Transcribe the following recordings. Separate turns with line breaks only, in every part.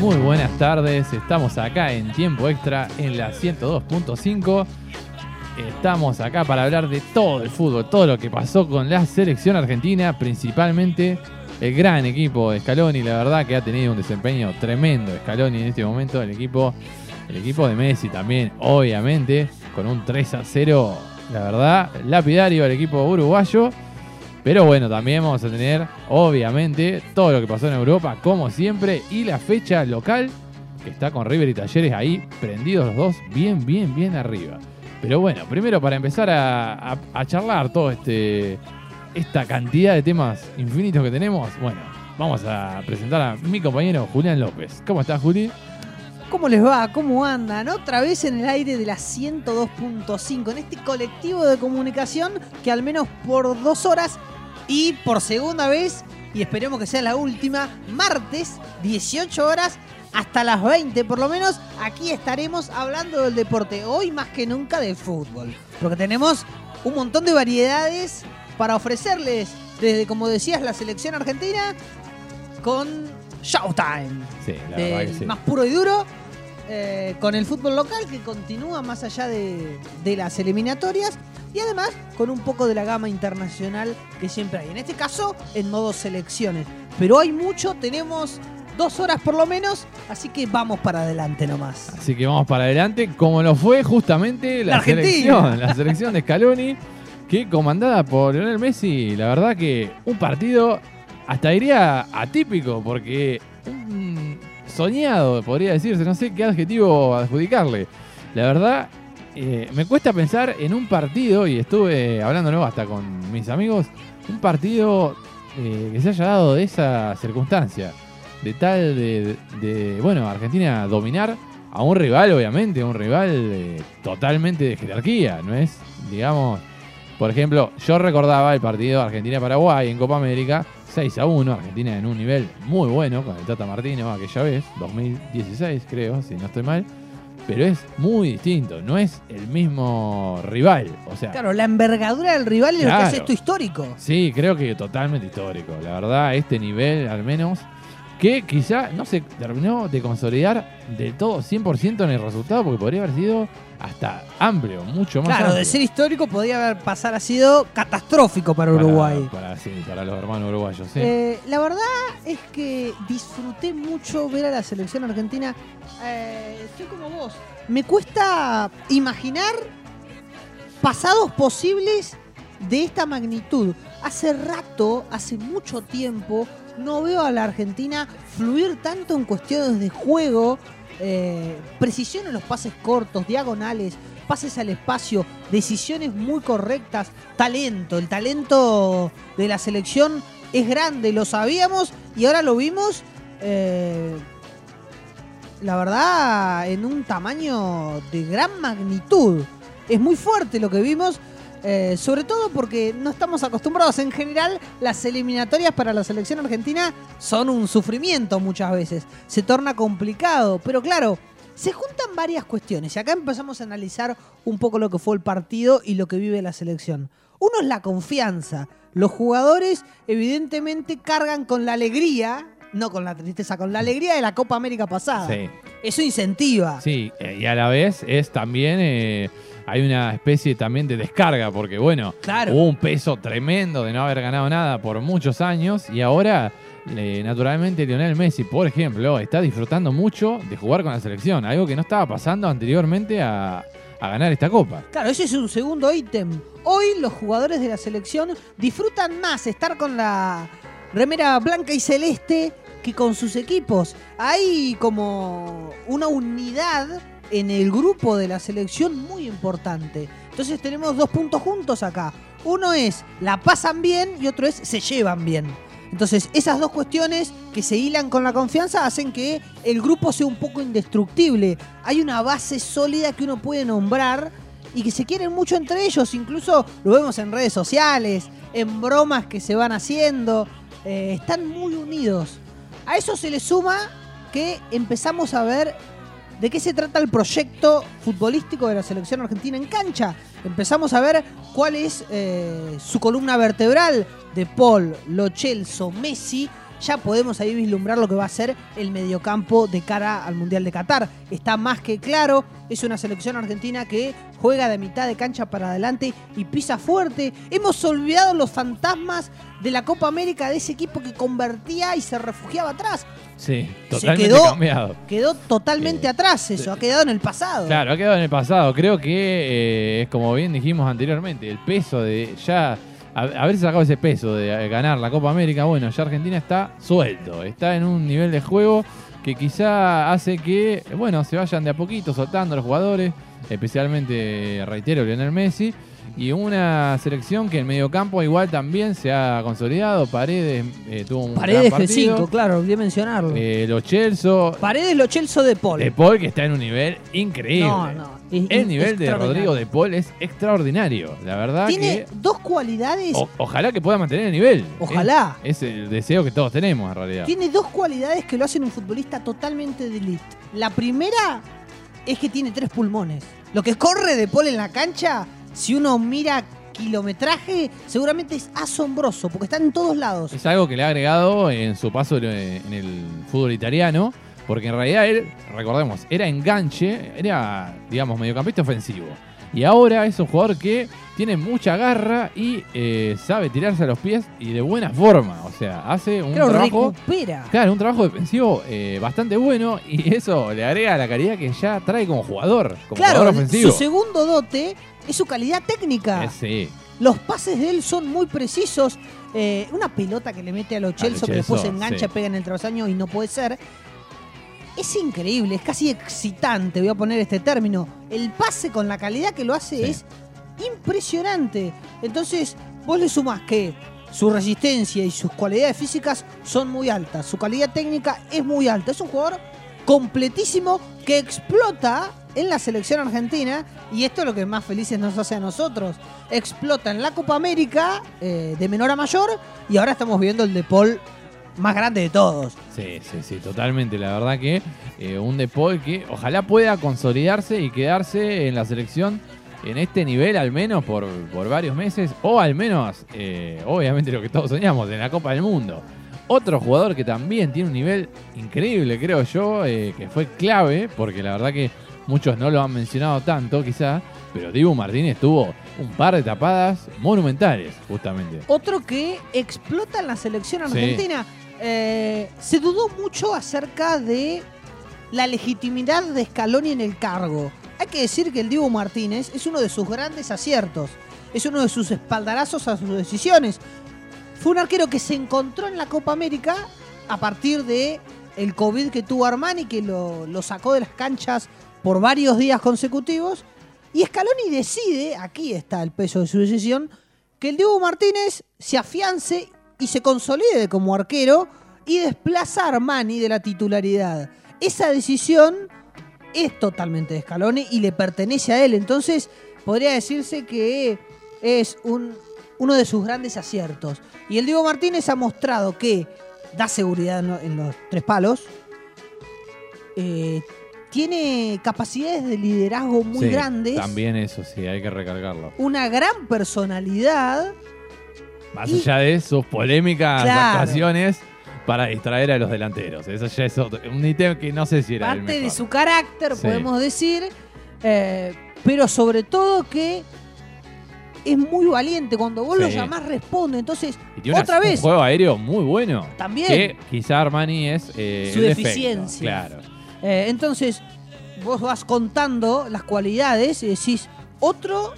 Muy buenas tardes, estamos acá en tiempo extra en la 102.5. Estamos acá para hablar de todo el fútbol, todo lo que pasó con la selección argentina, principalmente el gran equipo de Scaloni, la verdad que ha tenido un desempeño tremendo Scaloni en este momento, el equipo, el equipo de Messi también, obviamente, con un 3 a 0, la verdad, lapidario al equipo uruguayo. Pero bueno, también vamos a tener, obviamente, todo lo que pasó en Europa, como siempre, y la fecha local, que está con River y Talleres ahí, prendidos los dos, bien, bien, bien arriba. Pero bueno, primero para empezar a, charlar todo este esta cantidad de temas infinitos que tenemos, bueno, vamos a presentar a mi compañero Julián López. ¿Cómo estás, Juli?
¿Cómo les va? ¿Cómo andan? Otra vez en el aire de la 102.5, en este colectivo de comunicación que al menos por dos horas y por segunda vez, y esperemos que sea la última, martes, 18 horas hasta las 20 por lo menos, aquí estaremos hablando del deporte, hoy más que nunca del fútbol, porque tenemos un montón de variedades para ofrecerles, desde como decías la selección argentina con Showtime
Sí, la verdad que sí.
más puro y duro, eh, con el fútbol local que continúa más allá de, de las eliminatorias y además con un poco de la gama internacional que siempre hay. En este caso, en modo selecciones. Pero hay mucho, tenemos dos horas por lo menos, así que vamos para adelante nomás.
Así que vamos para adelante, como lo fue justamente la, selección, la selección de Scaloni, que comandada por Lionel Messi, la verdad que un partido hasta diría atípico, porque un soñado, podría decirse, no sé qué adjetivo adjudicarle. La verdad, eh, me cuesta pensar en un partido, y estuve hablándolo hasta con mis amigos, un partido eh, que se haya dado de esa circunstancia, de tal de, de, bueno, Argentina dominar a un rival, obviamente, un rival eh, totalmente de jerarquía, ¿no es? Digamos, por ejemplo, yo recordaba el partido Argentina-Paraguay en Copa América, 6 a 1, Argentina en un nivel muy bueno con el Tata Martino aquella vez, 2016 creo, si no estoy mal, pero es muy distinto, no es el mismo rival, o sea,
Claro, la envergadura del rival es lo que hace esto histórico.
Sí, creo que totalmente histórico. La verdad, este nivel al menos, que quizá no se terminó de consolidar del todo 100% en el resultado, porque podría haber sido hasta amplio, mucho más
Claro,
amplio.
de ser histórico podría haber pasar a sido catastrófico para
Para-
Uruguay.
Para, sí, para los hermanos uruguayos, sí.
Eh, la verdad es que disfruté mucho ver a la selección argentina. Eh, como vos. Me cuesta imaginar pasados posibles de esta magnitud. Hace rato, hace mucho tiempo, no veo a la Argentina fluir tanto en cuestiones de juego, eh, precisión en los pases cortos, diagonales, pases al espacio, decisiones muy correctas, talento. El talento de la selección es grande, lo sabíamos y ahora lo vimos. eh, la verdad, en un tamaño de gran magnitud. Es muy fuerte lo que vimos, eh, sobre todo porque no estamos acostumbrados. En general, las eliminatorias para la selección argentina son un sufrimiento muchas veces. Se torna complicado, pero claro, se juntan varias cuestiones y acá empezamos a analizar un poco lo que fue el partido y lo que vive la selección. Uno es la confianza. Los jugadores evidentemente cargan con la alegría, no con la tristeza, con la alegría de la Copa América pasada.
Sí,
Eso incentiva.
sí, eh, y a la vez es también, eh, hay una especie también de descarga, porque bueno,
Claro.
hubo un peso tremendo de no haber ganado nada por muchos años y ahora eh, naturalmente Lionel Messi, por ejemplo, está disfrutando mucho de jugar con la selección, algo que no estaba pasando anteriormente a, a ganar esta copa.
Claro, ese es un segundo ítem. Hoy los jugadores de la selección disfrutan más estar con la remera blanca y celeste que con sus equipos. Hay como una unidad en el grupo de la selección muy importante. Entonces tenemos dos puntos juntos acá. Uno es la pasan bien y otro es se llevan bien. Entonces, esas dos cuestiones que se hilan con la confianza hacen que el grupo sea un poco indestructible. Hay una base sólida que uno puede nombrar y que se quieren mucho entre ellos. Incluso lo vemos en redes sociales, en bromas que se van haciendo. Eh, están muy unidos. A eso se le suma que empezamos a ver de qué se trata el proyecto futbolístico de la selección argentina en cancha. Empezamos a ver cuál es eh, su columna vertebral de Paul, Lo Celso, Messi. ya podemos ahí vislumbrar lo que va a ser el mediocampo de cara al Mundial de Qatar. Está más que claro, es una selección argentina que juega de mitad de cancha para adelante y pisa fuerte. Hemos olvidado los fantasmas de la Copa América de ese equipo que convertía y se refugiaba atrás.
Sí,
Se
totalmente
quedó-
cambiado.
Quedó totalmente
Eh,
atrás eso, ha quedado en el pasado.
Claro, ha quedado en el pasado. Creo que eh, es como bien dijimos anteriormente, el peso de ya haberse sacado ese peso de eh, ganar la Copa América, bueno, ya Argentina está suelto, está en un nivel de juego que quizá hace que, bueno, se vayan de a poquito soltando los jugadores, especialmente, reitero, Lionel Messi, y una selección que en medio campo igual también se ha consolidado, Paredes eh, tuvo un
Paredes
gran partido,
G5, claro, olvidé mencionarlo.
eh, Lo Celso,
Paredes lo Chelso de Paul.
De Paul que está en un nivel increíble.
No, no. es-
El nivel de. Rodrigo de Paul es extraordinario. La verdad
Tiene
que
dos cualidades.
o- ojalá que pueda mantener el nivel.
Ojalá.
Es, es el deseo que todos tenemos en realidad.
Tiene dos cualidades que lo hacen un futbolista totalmente de elite. La primera es que tiene tres pulmones. Lo que corre de Paul en la cancha, si uno mira kilometraje, seguramente es asombroso, porque está en todos lados.
Es algo que le ha agregado en su paso en el fútbol italiano, porque en realidad él, recordemos, era enganche, era, digamos, mediocampista ofensivo. Y ahora es un jugador que tiene mucha garra y eh, sabe tirarse a los pies y de buena forma. O sea, hace un trabajo
recupera.
Claro, un trabajo defensivo eh, bastante bueno y eso le agrega la calidad que ya trae como jugador, como
Claro,
jugador ofensivo.
su segundo dote es su calidad técnica.
Eh, sí,
Los pases de él son muy precisos. Eh, una pelota que le mete a los Chelsea que después se engancha,
sí.
pega en el travesaño y no puede ser. Es increíble, es casi excitante, voy a poner este término. El pase con la calidad que lo hace
Sí.
es impresionante. Entonces, vos le sumás que su resistencia y sus cualidades físicas son muy altas, su calidad técnica es muy alta. Es un jugador completísimo que explota en la selección argentina y esto es lo que más felices nos hace a nosotros. Explota en la Copa América eh, de menor a mayor y ahora estamos viendo el de Paul más grande de todos.
sí, sí, sí, totalmente. La verdad que eh, un De Paul que ojalá pueda consolidarse y quedarse en la selección en este nivel al menos por, por varios meses o al menos, eh, obviamente lo que todos soñamos, en la Copa del Mundo. Otro jugador que también tiene un nivel increíble, creo yo, eh, que fue clave, porque la verdad que muchos no lo han mencionado tanto quizá, pero Dibu Martínez tuvo un par de tapadas monumentales, justamente.
Otro que explota en la selección
Sí.
Eh, se dudó mucho acerca de la legitimidad de Scaloni en el cargo. Hay que decir que el Diego Martínez es uno de sus grandes aciertos. Es uno de sus espaldarazos a sus decisiones. Fue un arquero que se encontró en la Copa América a partir de el COVID que tuvo Armani, que lo, lo sacó de las canchas por varios días consecutivos. Y Scaloni decide, aquí está el peso de su decisión, que el Diego Martínez se afiance y se consolide como arquero y desplaza a Armani de la titularidad. Esa decisión es totalmente de Scaloni y le pertenece a él. Entonces, podría decirse que es un, uno de sus grandes aciertos. Y el Diego Martínez ha mostrado que da seguridad en, lo- en los tres palos. eh, tiene capacidades de liderazgo muy
Sí,
grandes.
También eso sí, hay que recargarlo.
Una gran personalidad.
Más
Y-
allá de sus polémicas
Claro.
actuaciones para distraer a los delanteros. Eso ya es otro- un ítem que no sé si era el
parte de su carácter,
Sí.
podemos decir, eh, pero sobre todo que es muy valiente. Cuando vos lo
Sí.
llamás, responde. Entonces,
Y tiene una-
otra vez,
un juego aéreo muy bueno.
también.
Que quizá Armani es eh,
Su
defecto,
deficiencia.
Claro.
Eh, entonces, vos vas contando las cualidades y decís, otro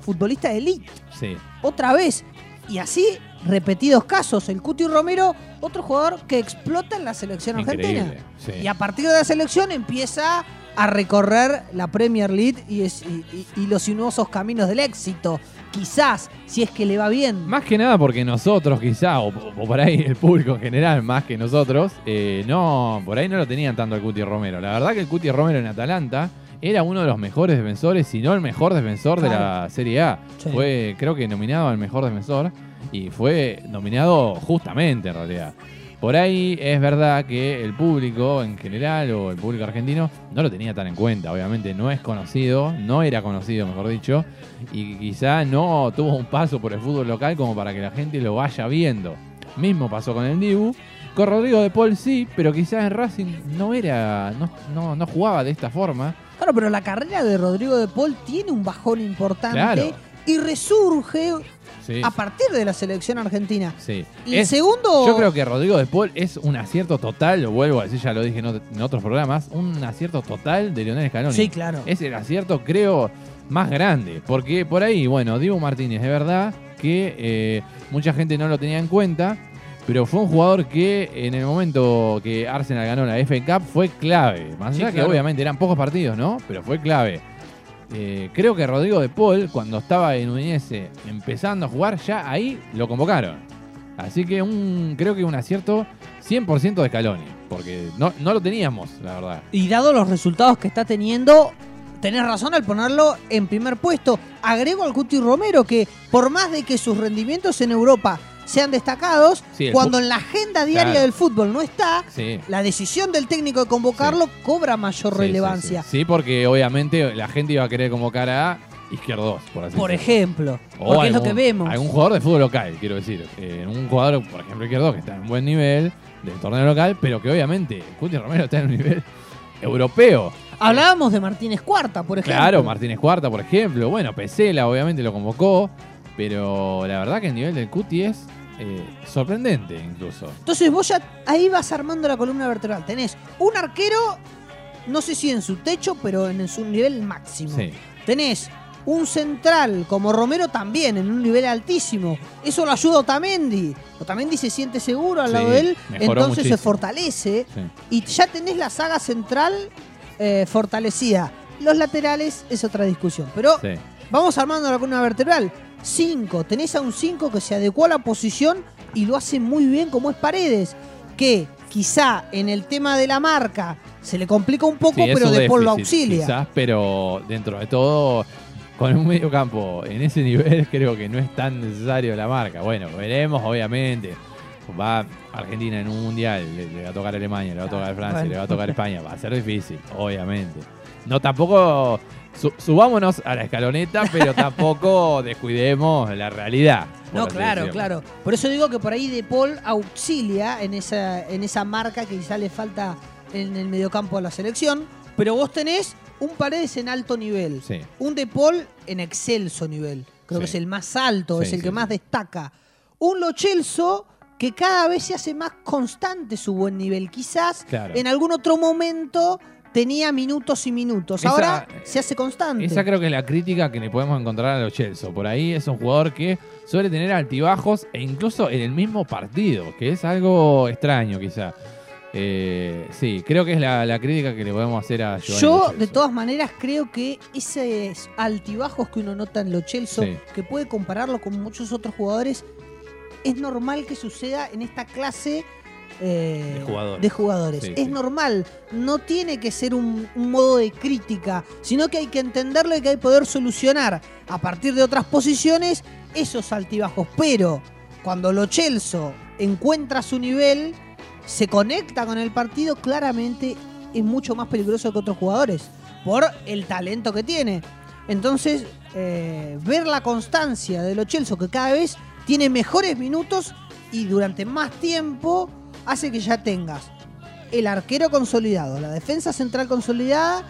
futbolista de elite,
Sí.
otra vez. Y así, repetidos casos. El Cuti Romero, otro jugador que explota en la selección argentina.
Sí.
Y a partir de la selección empieza a recorrer la Premier League y, es- y- y- y los sinuosos caminos del éxito. Quizás, si es que le va bien.
Más que nada porque nosotros quizá, o, o por ahí el público en general, más que nosotros, eh, no, por ahí no lo tenían tanto el Cuti Romero. La verdad que el Cuti Romero en Atalanta era uno de los mejores defensores, si no el mejor defensor de la Serie A.
Sí.
Fue, creo que nominado al mejor defensor y fue nominado justamente en realidad. Por ahí es verdad que el público en general o el público argentino no lo tenía tan en cuenta. Obviamente no es conocido, no era conocido, mejor dicho, y quizá no tuvo un paso por el fútbol local como para que la gente lo vaya viendo. Mismo pasó con el Dibu, Con Rodrigo de Paul sí, pero quizás en Racing no era, no, no, no jugaba de esta forma.
Claro, pero la carrera de Rodrigo de Paul tiene un bajón importante
Claro.
y resurge
Sí.
a partir de la selección argentina.
sí.
Y
Es-
segundo,
Yo creo que Rodrigo de Paul es un acierto total, lo vuelvo a decir, ya lo dije en, ot- en otros programas, un acierto total de Lionel Scaloni.
Sí, claro.
Es el acierto, creo, más grande. Porque por ahí, bueno, Dibu Martínez, es verdad que eh, mucha gente no lo tenía en cuenta, pero fue un jugador que en el momento que Arsenal ganó la FA Cup fue clave. Más
Sí,
allá que obviamente eran pocos partidos, ¿no? Pero fue clave. Eh, creo que Rodrigo de Paul, cuando estaba en Udinese empezando a jugar, ya ahí lo convocaron. Así que un, creo que un acierto 100% de Scaloni. Porque no, no lo teníamos, la verdad.
y dado los resultados que está teniendo, tenés razón al ponerlo en primer puesto. Agrego al Cuti Romero que por más de que sus rendimientos en Europa sean destacados,
Sí,
cuando en la agenda diaria
Claro.
del fútbol no está,
Sí.
la decisión del técnico de convocarlo cobra mayor relevancia.
Sí, porque obviamente la gente iba a querer convocar a izquierdos, por así
Por ejemplo,
O
porque es lo
algún-
que vemos.
Algún jugador de fútbol local, quiero decir. Eh, un jugador, por ejemplo, izquierdo, que está en buen nivel del torneo local, pero que obviamente Cuti Romero está en un nivel europeo.
Hablábamos de Martínez Cuarta, por ejemplo.
Claro, Martínez Cuarta, por ejemplo. Bueno, Pesela, obviamente lo convocó, pero la verdad que el nivel del Cuti es eh, sorprendente, incluso.
Entonces vos ya ahí vas armando la columna vertebral. Tenés un arquero, no sé si en su techo, pero en su nivel máximo.
Sí.
Tenés un central como Romero también en un nivel altísimo. Eso lo ayuda a Otamendi. Otamendi se siente seguro al
Sí,
lado de él, entonces se fortalece.
Sí.
Y ya tenés la saga central eh, fortalecida. Los laterales es otra discusión. Pero. Vamos armando la columna vertebral. 5. Tenés a un 5 que se adecuó a la posición y lo hace muy bien como es Paredes. Que quizá en el tema de la marca se le complica un poco,
Sí,
pero
su
de por lo
déficit,
auxilia.
Quizás, pero dentro de todo, con un medio campo en ese nivel, creo que no es tan necesario la marca. Bueno, veremos, obviamente. Va Argentina en un mundial, le, le va a tocar Alemania, le va a tocar Francia,
Bueno.
le va a tocar España. Va a ser difícil, obviamente. No, tampoco su- subámonos a la escaloneta, pero tampoco descuidemos la realidad.
No, claro,
decirlo.
claro. Por eso digo que por ahí De Paul auxilia en esa, en esa marca que quizá le falta en el mediocampo de la selección. Pero vos tenés un Paredes en alto nivel.
Sí.
Un De Paul en excelso nivel. Creo que es el más alto,
Sí,
es el que más destaca. Un Lo Celso que cada vez se hace más constante su buen nivel. Quizás
Claro.
en algún otro momento tenía minutos y minutos.
Esa-
Ahora se hace constante.
Esa creo que es la crítica que le podemos encontrar a los Chelsea. Por ahí es un jugador que suele tener altibajos e incluso en el mismo partido, que es algo extraño quizá. Eh, sí, creo que es la, la crítica que le podemos hacer a Giovanni
Yo, de todas maneras, creo que esos altibajos que uno nota en Lo Celso,
Sí.
que puede compararlo con muchos otros jugadores, es normal que suceda en esta clase eh,
De jugadores.
de jugadores.
Sí,
es
sí.
normal, no tiene que ser un, un modo de crítica, sino que hay que entenderlo y que hay que poder solucionar a partir de otras posiciones esos altibajos. Pero cuando Lo Celso encuentra su nivel, se conecta con el partido, claramente es mucho más peligroso que otros jugadores por el talento que tiene. Entonces, eh, ver la constancia de Lo Celso, que cada vez tiene mejores minutos y durante más tiempo, hace que ya tengas el arquero consolidado, la defensa central consolidada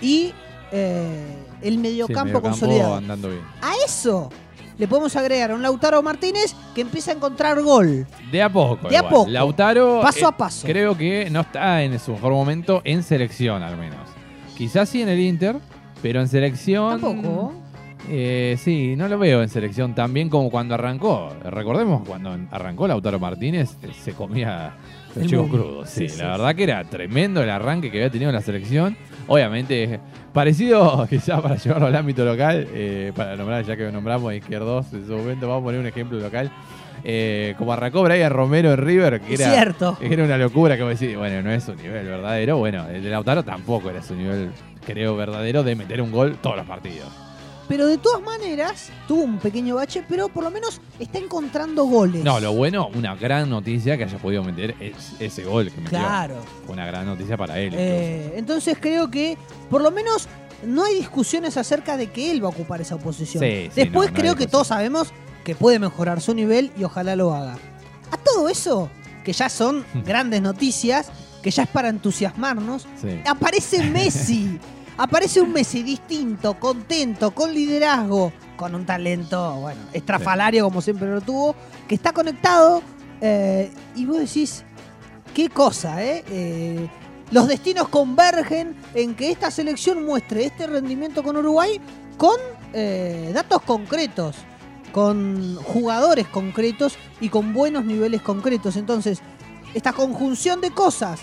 y eh, el
Sí,
mediocampo consolidado.
andando bien.
A eso le podemos agregar a un Lautaro Martínez que empieza a encontrar gol.
De a poco.
De a poco.
Lautaro.
Paso
eh,
a paso.
Creo que no está en su mejor momento en selección, al menos. Quizás sí en el Inter, pero en selección.
Tampoco.
Eh, sí, no lo veo en selección tan bien como cuando arrancó. Recordemos cuando arrancó Lautaro Martínez, eh, se comía los
mundo.
crudos. Sí,
Sí,
la verdad que era tremendo el arranque que había tenido en la selección. Obviamente, parecido quizás para llevarlo al ámbito local, eh, para nombrar, ya que lo nombramos a Izquierdos en su momento, vamos a poner un ejemplo local. Eh, como arrancó Brian Romero en River, que era,
cierto.
que era una locura, que vos decís, bueno, no es su nivel verdadero. Bueno, el de Lautaro tampoco era su nivel, creo, verdadero de meter un gol todos los partidos.
Pero de todas maneras, tuvo un pequeño bache, pero por lo menos está encontrando goles.
No, lo bueno, una gran noticia que haya podido meter es- ese gol que metió.
Claro.
Fue una gran noticia para él.
Eh, entonces creo que por lo menos no hay discusiones acerca de que él va a ocupar esa posición.
Sí, sí,
Después
no, no hay
creo que todos sabemos que puede mejorar su nivel y ojalá lo haga. A todo eso que ya son grandes noticias, que ya es para entusiasmarnos,
Sí.
aparece Messi. Aparece un Messi distinto, contento, con liderazgo, con un talento, bueno, estrafalario como siempre lo tuvo, que está conectado eh, y vos decís, qué cosa, ¿eh? Eh, Los destinos convergen en que esta selección muestre este rendimiento con Uruguay con eh, datos concretos, con jugadores concretos y con buenos niveles concretos. Entonces, esta conjunción de cosas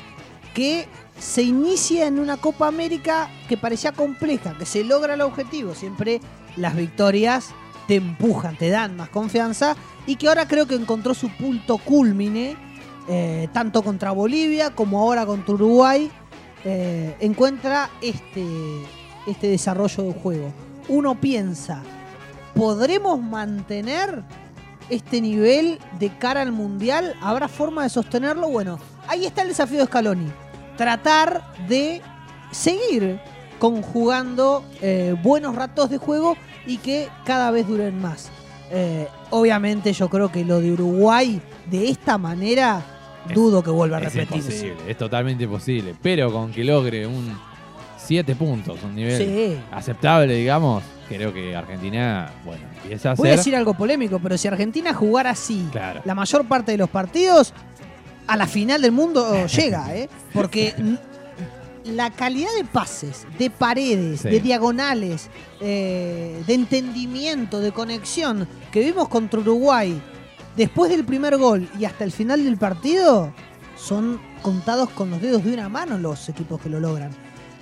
que se inicia en una Copa América que parecía compleja, que se logra el objetivo. Siempre las victorias te empujan, te dan más confianza y que ahora creo que encontró su punto culmine, eh, tanto contra Bolivia como ahora contra Uruguay. eh, encuentra este, este desarrollo de juego. Uno piensa, ¿podremos mantener este nivel de cara al Mundial? ¿Habrá forma de sostenerlo? Bueno, ahí está el desafío de Scaloni. Tratar de seguir conjugando eh, buenos ratos de juego y que cada vez duren más. Eh, obviamente yo creo que lo de Uruguay de esta manera
Es-
dudo que vuelva a
Es
repetirse.
imposible, es totalmente imposible. Pero con que logre un 7 puntos, un nivel
Sí.
aceptable, digamos, creo que Argentina, bueno, empieza a
Voy a
ser.
decir algo polémico, pero si Argentina jugara así
Claro.
la mayor parte de los partidos, a la final del mundo llega, ¿eh? Porque la calidad de pases, de paredes,
Sí.
de diagonales, eh, de entendimiento, de conexión que vimos contra Uruguay después del primer gol y hasta el final del partido, son contados con los dedos de una mano los equipos que lo logran.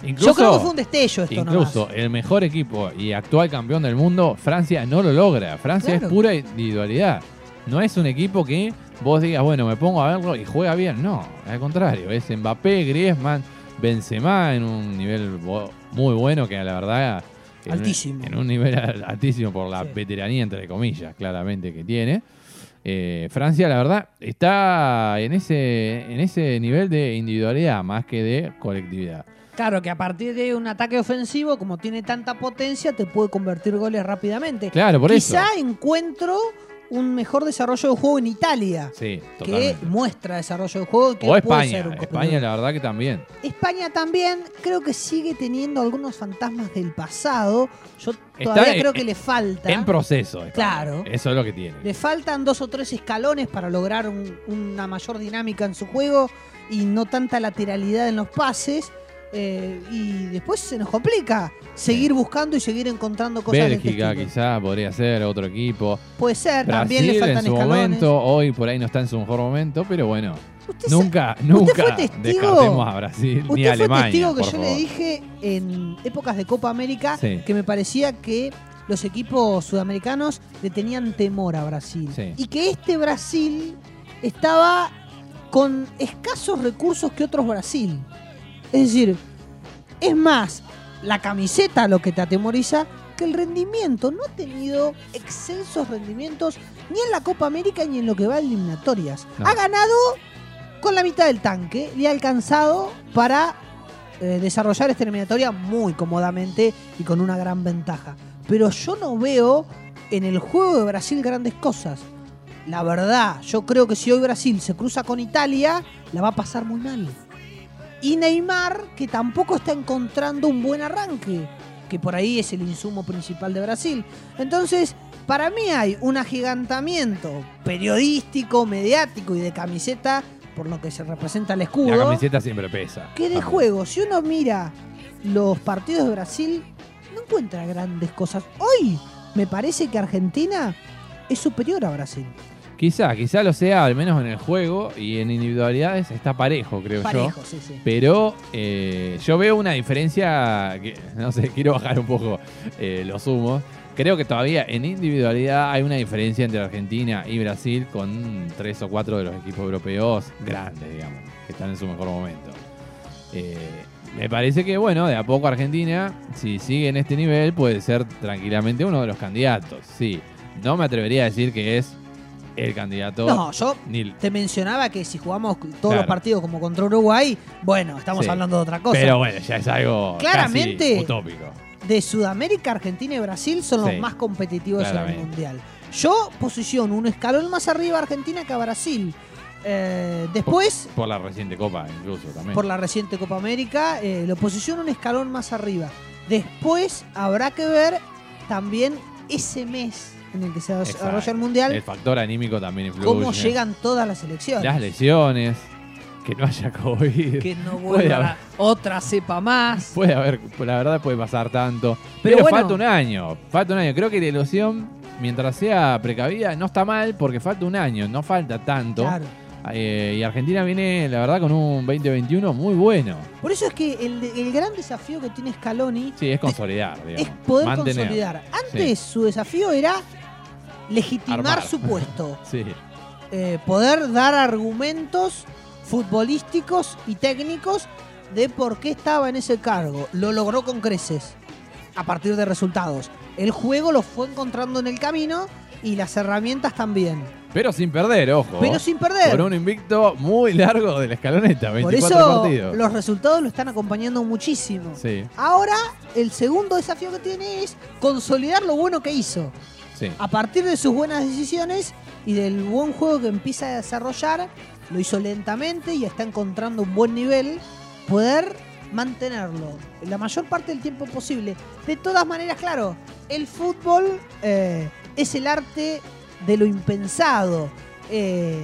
Incluso,
Yo creo que fue un destello esto
incluso
nomás.
el mejor equipo y actual campeón del mundo, Francia no lo logra. Francia
Claro.
es pura individualidad. No es un equipo que vos digas, bueno, me pongo a verlo y juega bien. No, al contrario. Es Mbappé, Griezmann, Benzema en un nivel muy bueno que la verdad... en un-
Altísimo.
En un nivel al- altísimo por la
Sí.
veteranía, entre comillas, claramente que tiene. Eh, Francia, la verdad, está en ese, en ese nivel de individualidad más que de colectividad.
Claro, que a partir de un ataque ofensivo, como tiene tanta potencia, te puede convertir goles rápidamente.
Claro, por eso.
Quizá encuentro un mejor desarrollo de juego en Italia,
Sí,
que
totalmente.
muestra desarrollo de juego. Que
O España.
ser un
España, la verdad que también.
España también creo que sigue teniendo algunos fantasmas del pasado. Yo
Está
todavía
en-
creo que le falta.
En proceso. España.
Claro.
Eso es lo que tiene.
Le faltan dos o tres escalones para lograr un- una mayor dinámica en su juego y no tanta lateralidad en los pases. Eh, y después se nos complica seguir buscando y seguir encontrando cosas este
Bélgica
estilo.
quizá podría ser otro equipo.
Puede ser,
Brasil
también le faltan
en su
escalones.
momento, hoy por ahí no está en su mejor momento, pero bueno,
Usted sa-
nunca,
usted
nunca
fue testigo-
descartemos a Brasil ni
Usted
a
fue
Alemania.
testigo que yo
favor.
le dije en épocas de Copa América
Sí.
que me parecía que los equipos sudamericanos le tenían temor a Brasil.
Sí.
Y que este Brasil estaba con escasos recursos que otros Brasil. Es decir, es más la camiseta lo que te atemoriza que el rendimiento. No ha tenido excelsos rendimientos ni en la Copa América ni en lo que va a eliminatorias.
No.
Ha ganado con la mitad del tanque y ha alcanzado para eh, desarrollar esta eliminatoria muy cómodamente y con una gran ventaja. Pero yo no veo en el juego de Brasil grandes cosas. La verdad, yo creo que si hoy Brasil se cruza con Italia, la va a pasar muy mal. Y Neymar, que tampoco está encontrando un buen arranque, que por ahí es el insumo principal de Brasil. Entonces, para mí hay un agigantamiento periodístico, mediático y de camiseta, por lo que se representa el escudo.
La camiseta siempre pesa.
Que de
También.
juego, si uno mira los partidos de Brasil, no encuentra grandes cosas. Hoy me parece que Argentina es superior a Brasil.
Quizá, quizá lo sea, al menos en el juego y en individualidades está parejo, creo yo.
Parejo, sí, sí.
Pero eh, yo veo una diferencia, que, no sé, quiero bajar un poco eh, los humos. Creo que todavía en individualidad hay una diferencia entre Argentina y Brasil con tres o cuatro de los equipos europeos grandes, digamos, que están en su mejor momento. Eh, me parece que, bueno, de a poco Argentina, si sigue en este nivel, puede ser tranquilamente uno de los candidatos. Sí, no me atrevería a decir que es el candidato.
No, yo te mencionaba que si jugamos todos
Claro.
los partidos como contra Uruguay, bueno, estamos
Sí.
hablando de otra cosa.
pero bueno, ya es algo
Claramente-
casi utópico.
de Sudamérica, Argentina y Brasil son
Sí,
los más competitivos en el
claramente.
Mundial. Yo posiciono un escalón más arriba a Argentina que a Brasil. Eh, después,
Por la reciente Copa, incluso también.
por la reciente Copa América, eh, lo posiciona un escalón más arriba. Después habrá que ver también ese mes en el que se desarrolla el Mundial,
El factor anímico también influye.
cómo llegan todas las elecciones.
Las lesiones, que no haya COVID.
que no vuelva otra cepa más.
Puede haber, la verdad puede pasar tanto.
Pero
Pero,
bueno.
falta un año, falta un año. Creo que la ilusión, mientras sea precavida, no está mal porque falta un año, no falta tanto.
Claro.
Eh, y Argentina viene, la verdad, con un 2021 muy bueno.
Por eso es que el, el gran desafío que tiene Scaloni
Sí, es consolidar, digamos.
es poder
Mantener.
consolidar. Antes su desafío era legitimar
Armar.
su puesto,
Sí,
eh, poder dar argumentos futbolísticos y técnicos de por qué estaba en ese cargo. Lo logró con creces a partir de resultados. El juego lo fue encontrando en el camino y las herramientas también.
pero sin perder, ojo.
Pero sin perder.
Por un invicto muy largo de la escaloneta, 24
Por eso
partidos.
los resultados lo están acompañando muchísimo.
Sí,
Ahora, el segundo desafío que tiene es consolidar lo bueno que hizo. A partir de sus buenas decisiones y del buen juego que empieza a desarrollar, lo hizo lentamente y está encontrando un buen nivel, poder mantenerlo la mayor parte del tiempo posible. De todas maneras, claro, el fútbol eh, es el arte de lo impensado. Eh,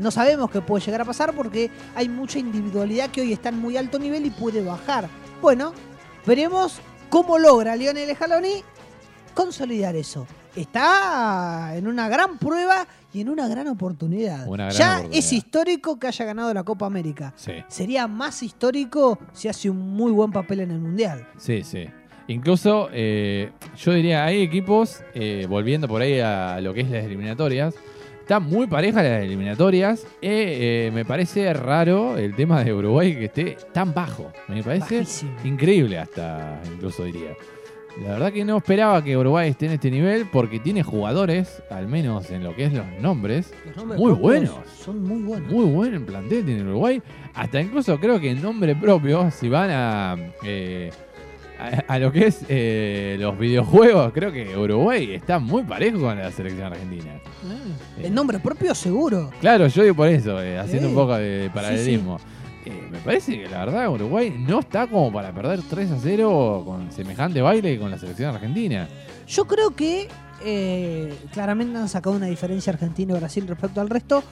no sabemos qué puede llegar a pasar porque hay mucha individualidad que hoy está en muy alto nivel y puede bajar. Bueno, veremos cómo logra Lionel Scaloni consolidar eso. Está en una gran prueba y en una gran oportunidad.
Una gran
ya
oportunidad.
es histórico que haya ganado la Copa América.
Sí,
Sería más histórico si hace un muy buen papel en el Mundial.
sí, sí. Incluso, eh, yo diría, hay equipos, eh, volviendo por ahí a lo que es las eliminatorias, están muy parejas las eliminatorias. eh, eh, me parece raro el tema de Uruguay que esté tan bajo. Me parece
Bajísimo.
increíble hasta, incluso diría. La verdad que no esperaba que Uruguay esté en este nivel porque tiene jugadores, al menos en lo que es los nombres,
Los nombres
Muy buenos.
Son muy buenos.
muy buen en plantel tiene Uruguay. Hasta incluso creo que en nombre propio, si van a, eh, a, a lo que es eh, los videojuegos, creo que Uruguay está muy parejo con la selección argentina.
El nombre propio seguro.
Claro, yo digo por eso, eh, haciendo un poco de paralelismo. Eh, me parece que la verdad Uruguay no está como para perder 3 a 0 con semejante baile con la selección argentina.
Yo creo que eh, claramente han sacado una diferencia Argentina y Brasil respecto al resto,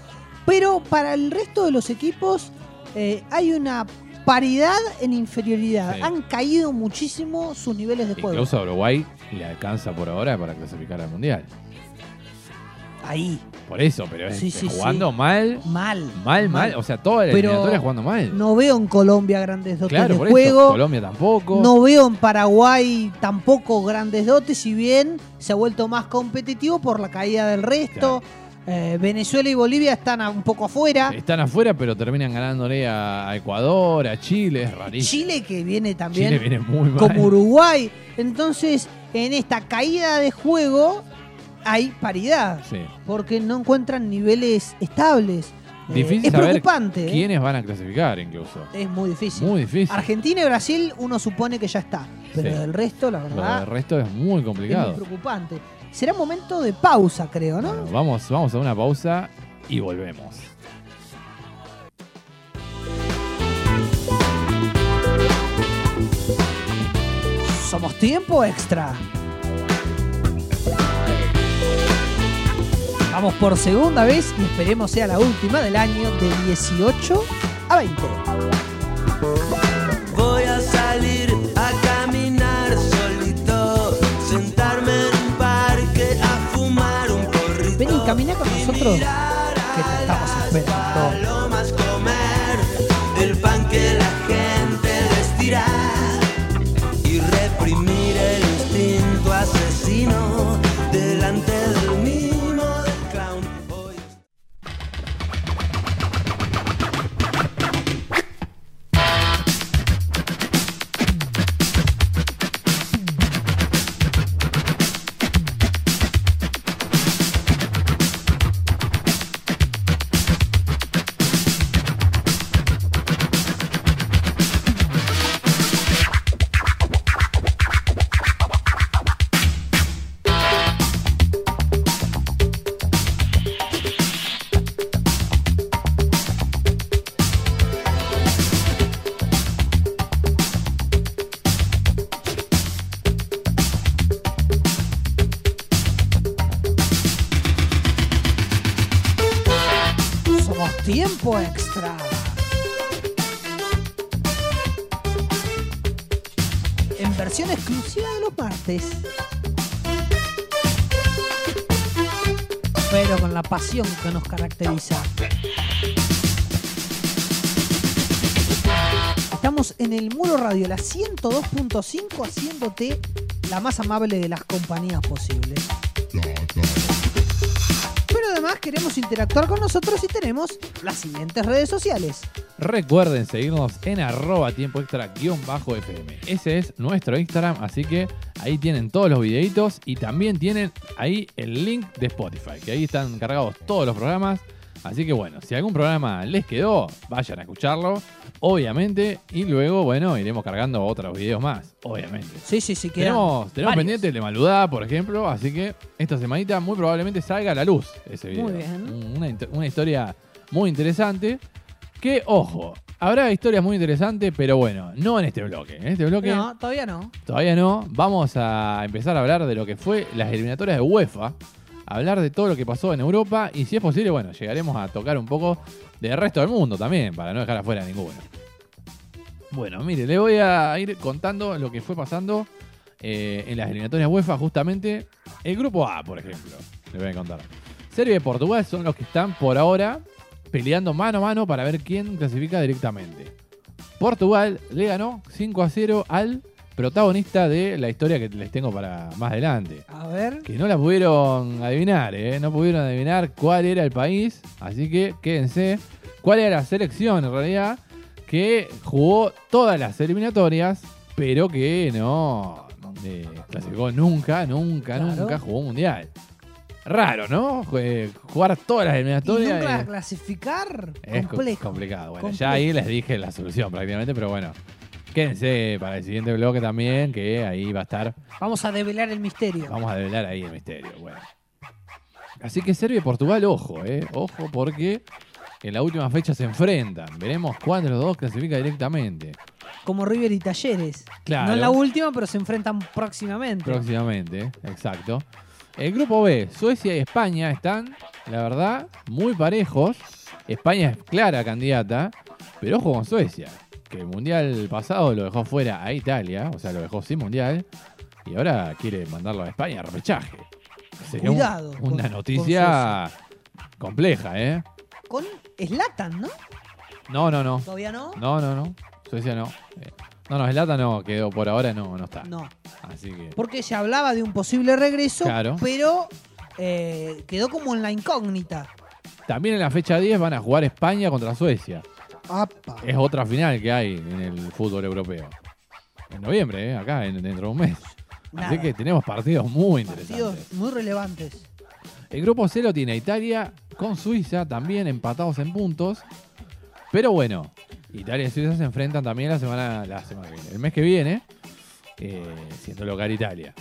pero para el resto de los equipos eh, hay una paridad en inferioridad.
Sí.
Han caído muchísimo sus niveles de juego.
Incluso a Uruguay le alcanza por ahora para clasificar al Mundial.
Ahí,
Por eso, pero
Sí, sí,
jugando mal,
mal.
mal, mal. O sea, toda la
Pero
eliminatoria jugando mal.
No veo en Colombia grandes dotes
claro,
de
por
juego.
eso. Colombia tampoco.
No veo en Paraguay tampoco grandes dotes, si bien se ha vuelto más competitivo por la caída del resto. Eh, Venezuela y Bolivia están a- un poco afuera.
Están afuera, pero terminan ganándole a, a Ecuador, a Chile. Es rarísimo.
Chile que viene también
Chile viene muy mal.
como Uruguay. Entonces, en esta caída de juego hay paridad,
Sí.
porque no encuentran niveles estables. Eh,
Difícil
es
saber
preocupante. ¿eh?
¿Quiénes van a clasificar incluso?
Es muy difícil.
Muy difícil.
Argentina y Brasil uno supone que ya está, pero
Sí.
del resto, la verdad,
del resto es muy
es muy
complicado.
preocupante. Será momento de pausa, creo, ¿no?
Bueno, vamos, vamos a una pausa y volvemos.
Somos tiempo extra. Vamos por segunda vez y esperemos sea la última del año de 18 a 20.
Voy a salir a caminar solito, sentarme en un parque a fumar un porrito.
Vení, camina con nosotros, que te estamos esperando.
Palomas comer el pan que
pasión que nos caracteriza. Estamos en el Muro Radio, la 102.5, haciéndote la más amable de las compañías posibles. Pero además queremos interactuar con nosotros y tenemos las siguientes redes sociales.
Recuerden seguirnos en arroba tiempo extra guion bajo FM. Ese es nuestro Instagram, así que ahí tienen todos los videitos y también tienen ahí el link de Spotify, que ahí están cargados todos los programas. Así que bueno, si algún programa les quedó, vayan a escucharlo, obviamente, y luego, bueno, iremos cargando otros videos más, obviamente.
Sí, sí, sí,
Tenemos, tenemos
varios.
pendiente el de Maludá, por ejemplo, así que esta semanita muy probablemente salga a la luz ese video.
Muy bien.
Una historia muy interesante. Que, ojo, habrá historias muy interesantes, pero bueno, no en este bloque. En este bloque
No, todavía no.
todavía no. Vamos a empezar a hablar de lo que fue las eliminatorias de UEFA. Hablar de todo lo que pasó en Europa y si es posible, bueno, llegaremos a tocar un poco del resto del mundo también, para no dejar afuera a ninguno. Bueno, mire, le voy a ir contando lo que fue pasando eh, en las eliminatorias UEFA, justamente el grupo A, por ejemplo. Le voy a contar. Serbia y Portugal son los que están por ahora peleando mano a mano para ver quién clasifica directamente. Portugal le ganó 5 a 0 al protagonista de la historia que les tengo para más adelante.
A ver.
Que no la pudieron adivinar, ¿eh? No pudieron adivinar cuál era el país. Así que quédense. ¿Cuál era la selección en realidad? Que jugó todas las eliminatorias, pero que no eh, clasificó nunca, nunca,
Claro.
nunca jugó un mundial. Raro, ¿no? Eh, Jugar todas las
Y
eliminatorias.
nunca
eh,
clasificar
es co-
complejo.
complicado. Bueno,
Complejo.
ya ahí les dije la solución prácticamente, pero bueno. Quédense para el siguiente bloque también, que ahí va a estar
Vamos a develar el misterio.
Vamos a develar ahí el misterio. Bueno. Así que Serbia y Portugal, ojo, eh. Ojo porque en la última fecha se enfrentan. Veremos cuál de los dos clasifica directamente.
Como River y Talleres.
Claro.
No en la última, pero se enfrentan próximamente.
Próximamente, exacto. El grupo B, Suecia y España están, la verdad, muy parejos. España es clara candidata, pero ojo con Suecia, que el mundial pasado lo dejó fuera a Italia, o sea, lo dejó sin mundial, y ahora quiere mandarlo a España a repechaje. Sería
Cuidado
una
con
noticia compleja, ¿eh?
Con Slatan, ¿no?
No, no, no.
¿Todavía no?
No, no, no. Suecia no. No, no, Slata no quedó por ahora, no, no está.
No.
Así que.
Porque se hablaba de un posible regreso,
Claro.
pero eh, quedó como en la incógnita.
También en la fecha 10 van a jugar España contra Suecia.
Apa.
Es otra final que hay en el fútbol europeo. En noviembre, ¿eh? acá, en- dentro de un mes.
Nada.
Así que tenemos partidos muy
Partidos
interesantes.
muy relevantes.
El grupo C lo tiene Italia con Suiza, también empatados en puntos. Pero bueno, Italia y Suiza se enfrentan también la semana, la semana que viene. El mes que viene, eh, siendo local Italia.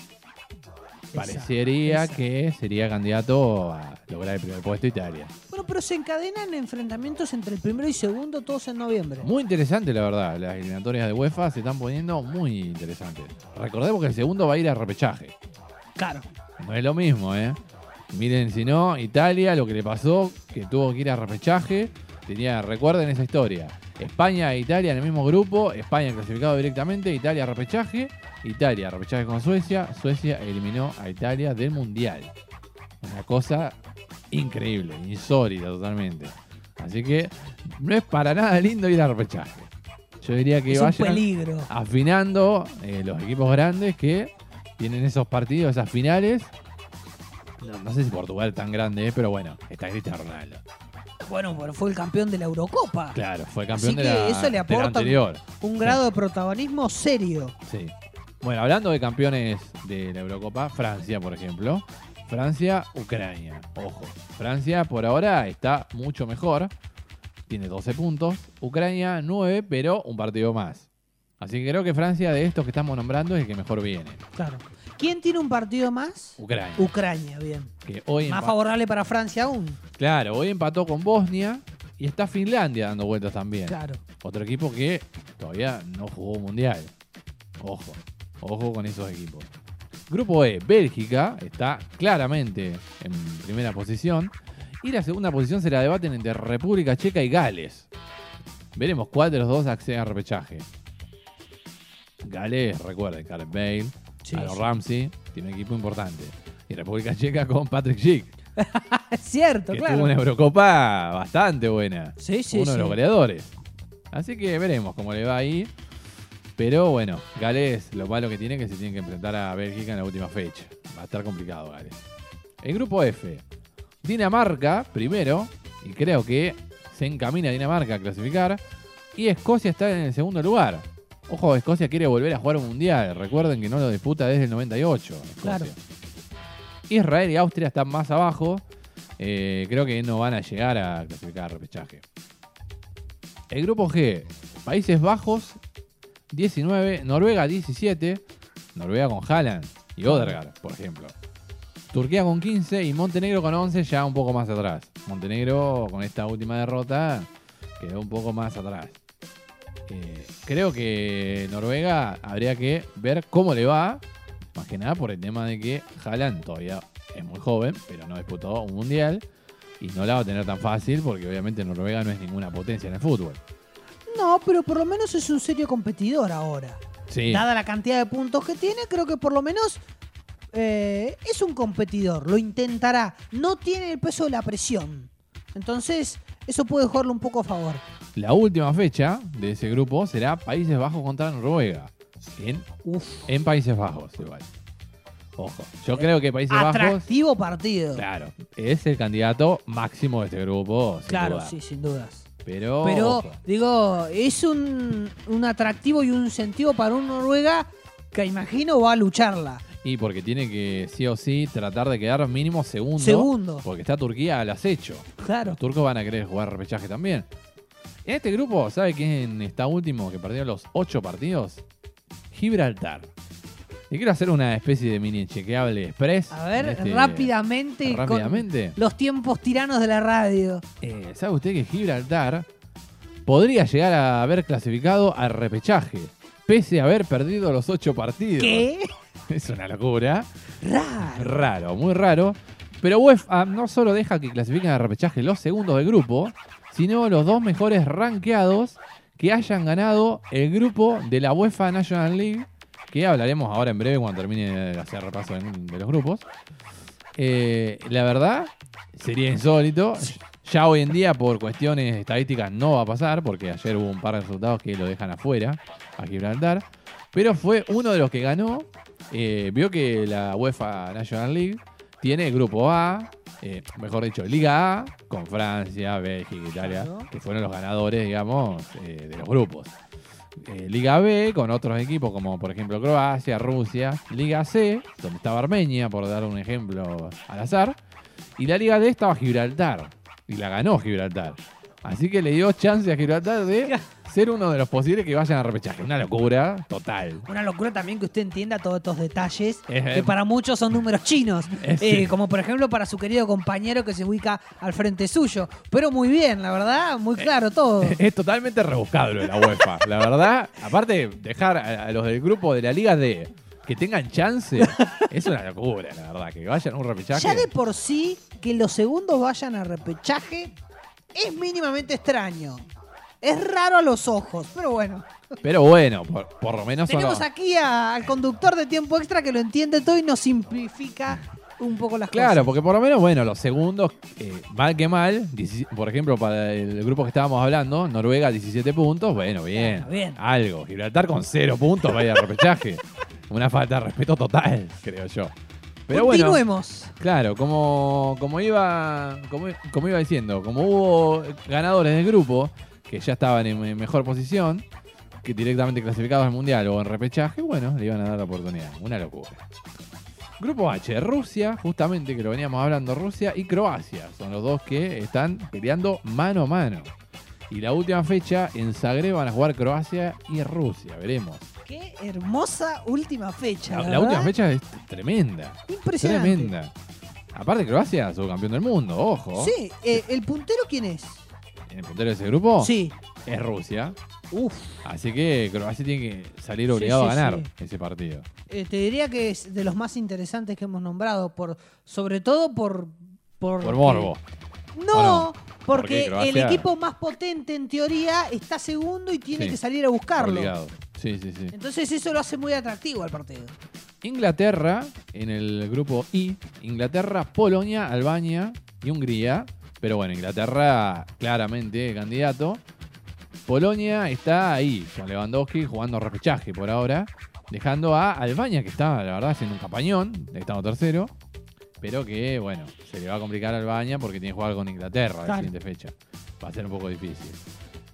Parecería que sería candidato a lograr el primer puesto Italia.
Bueno, pero se encadenan enfrentamientos entre el primero y segundo, todos en noviembre.
Muy interesante, la verdad. Las eliminatorias de UEFA se están poniendo muy interesantes. Recordemos que el segundo va a ir a repechaje.
Claro.
No es lo mismo, ¿eh? Miren, si no, Italia, lo que le pasó, que tuvo que ir a repechaje, tenía, recuerden esa historia. España e Italia en el mismo grupo, España clasificado directamente, Italia repechaje, Italia repechaje con Suecia, Suecia eliminó a Italia del Mundial. Una cosa increíble, insólita totalmente. Así que no es para nada lindo ir a repechaje. Yo diría que
es un
vayan
peligro.
afinando eh, los equipos grandes que tienen esos partidos, esas finales. No, no sé si Portugal es tan grande, eh, pero bueno, está Cristiano Ronaldo.
Bueno, pero fue el campeón de la Eurocopa.
Claro, fue campeón
Así
de la,
que eso le aporta
anterior.
Un grado de protagonismo serio.
Sí. Bueno, hablando de campeones de la Eurocopa, Francia, por ejemplo. Francia, Ucrania. Ojo, Francia por ahora está mucho mejor. Tiene 12 puntos. Ucrania 9, pero un partido más. Así que creo que Francia de estos que estamos nombrando es el que mejor viene.
Claro. ¿Quién tiene un partido más?
Ucrania.
Ucrania, bien.
que hoy
Más favorable para Francia aún.
Claro, hoy empató con Bosnia y está Finlandia dando vueltas también.
Claro.
Otro equipo que todavía no jugó mundial. Ojo, ojo con esos equipos. Grupo E, Bélgica está claramente en primera posición. Y la segunda posición se la debaten entre República Checa y Gales. Veremos cuál de los dos accede a repechaje. Gales, recuerden, Gareth Bale,
Sí,
Aaron
sí.
Ramsey, tiene un equipo importante. Y República Checa con Patrick Schick,
Es cierto,
que
claro.
tuvo una Eurocopa bastante buena.
Sí, sí,
Uno de los goleadores. Así que veremos cómo le va ahí. Pero bueno, Gales lo malo que tiene es que se tiene que enfrentar a Bélgica en la última fecha. Va a estar complicado Gales. El grupo F. Dinamarca primero. Y creo que se encamina Dinamarca a clasificar. Y Escocia está en el segundo lugar. Ojo, Escocia quiere volver a jugar un mundial. Recuerden que no lo disputa desde el 98. Escocia.
Claro.
Israel y Austria están más abajo. Eh, creo que no van a llegar a clasificar al repechaje. El grupo G, Países Bajos 19, Noruega 17, Noruega con Haaland y Odegaard, por ejemplo. Turquía con 15 y Montenegro con 11 ya un poco más atrás. Montenegro con esta última derrota quedó un poco más atrás. Eh, creo que Noruega habría que ver cómo le va, más que nada por el tema de que Haaland todavía es muy joven, pero no disputó un mundial y no la va a tener tan fácil porque obviamente Noruega no es ninguna potencia en el fútbol.
No, pero por lo menos es un serio competidor ahora.
Sí,
Dada la cantidad de puntos que tiene, creo que por lo menos eh, es un competidor. Lo intentará. No tiene el peso de la presión. Entonces, eso puede jugarle un poco a favor.
la última fecha de ese grupo será Países Bajos contra Noruega. En,
Uf.
en Países Bajos, igual. Ojo, yo creo que Países Bajos,
Atractivo partido.
claro, es el candidato máximo de este grupo. sin
Claro,
duda.
sí, sin dudas.
Pero,
Pero,
ojo.
digo, es un, un atractivo y un incentivo para un Noruega que imagino va a lucharla.
Y porque tiene que, sí o sí, tratar de quedar mínimo segundo.
Segundo.
Porque está Turquía al acecho.
Claro.
Los turcos van a querer jugar repechaje también. En este grupo, ¿sabe quién está último que perdió los ocho partidos? Gibraltar. Y quiero hacer una especie de mini chequeable express.
A ver,
este-
rápidamente, con
Rápidamente.
los tiempos tiranos de la radio.
Eh, ¿Sabe usted que Gibraltar podría llegar a haber clasificado al repechaje? Pese a haber perdido los ocho partidos.
¿Qué?
Es una locura.
Raro.
Raro, muy raro. Pero UEFA no solo deja que clasifiquen al repechaje los segundos del grupo, sino los dos mejores rankeados que hayan ganado el grupo de la UEFA National League, que hablaremos ahora en breve cuando termine de hacer repaso de de los grupos. Eh, la verdad, sería insólito. Ya hoy en día, por cuestiones estadísticas, no va a pasar, porque ayer hubo un par de resultados que lo dejan afuera a Gibraltar. Pero fue uno de los que ganó. Eh, vio que la UEFA National League tiene el grupo A, eh, mejor dicho, Liga A, con Francia, Bélgica, Italia, que fueron los ganadores, digamos, eh, de los grupos. Eh, Liga B, con otros equipos como por ejemplo Croacia, Rusia. Liga C, donde estaba Armenia, por dar un ejemplo al azar. Y la Liga D estaba Gibraltar. Y la ganó Gibraltar. Así que le dio chance a Gibraltar de ser uno de los posibles que vayan a repechaje. Una locura total.
Una locura también que usted entienda todos estos detalles,
Es-
que para muchos son números chinos. Eh, como por ejemplo para su querido compañero que se ubica al frente suyo. Pero muy bien, la verdad, muy
Eh,
claro todo.
Es totalmente rebuscado lo de la UEFA. La verdad, aparte, dejar a, a los del grupo de la Liga D que tengan chance es una locura, la verdad. Que vayan a un repechaje.
Ya de por sí que los segundos vayan a repechaje es mínimamente extraño. Es raro a los ojos, pero bueno.
Pero bueno, por, por lo menos
Tenemos aquí a- al conductor de tiempo extra que lo entiende todo y nos simplifica un poco las
Claro,
cosas.
porque por lo menos, bueno, los segundos, eh, mal que mal, 17 por ejemplo, para el grupo que estábamos hablando, Noruega 17 puntos, bueno, bien.
Bueno, bien.
Algo. Gibraltar con 0 puntos, vaya repechaje. Una falta de respeto total, creo yo. Pero bueno,
Continuemos.
claro, como, como, iba, como, como iba diciendo, como hubo ganadores del grupo que ya estaban en, en mejor posición, que directamente clasificados al mundial o en repechaje, bueno, le iban a dar la oportunidad. Una locura. Grupo H, Rusia, justamente que lo veníamos hablando, Rusia y Croacia. Son los dos que están peleando mano a mano. Y la última fecha en Zagreb van a jugar Croacia y Rusia, veremos.
Qué hermosa última fecha.
La, última fecha es tremenda.
Impresionante.
Tremenda. Aparte Croacia, subcampeón del mundo, ojo.
Sí, eh, ¿el puntero quién es?
El puntero de ese grupo
Sí.
es Rusia.
Uf.
Así que Croacia tiene que salir obligado
sí,
a ganar
sí.
ese partido.
Eh, te diría que es de los más interesantes que hemos nombrado, por, sobre todo por... Por,
Por morbo.
No, porque
Porque Croacia-
el equipo más potente en teoría está segundo y tiene que salir a buscarlo.
Obligado. Sí, sí, sí.
Entonces eso lo hace muy atractivo al partido.
Inglaterra, en el grupo I, Inglaterra, Polonia, Albania y Hungría. Pero bueno, Inglaterra claramente candidato. Polonia está ahí, con Lewandowski jugando repechaje por ahora. Dejando a Albania, que está, la verdad, haciendo un campañón, estado tercero. Pero que, bueno, se le va a complicar a Albania porque tiene que jugar con Inglaterra la
Claro.
siguiente fecha. Va a ser un poco difícil.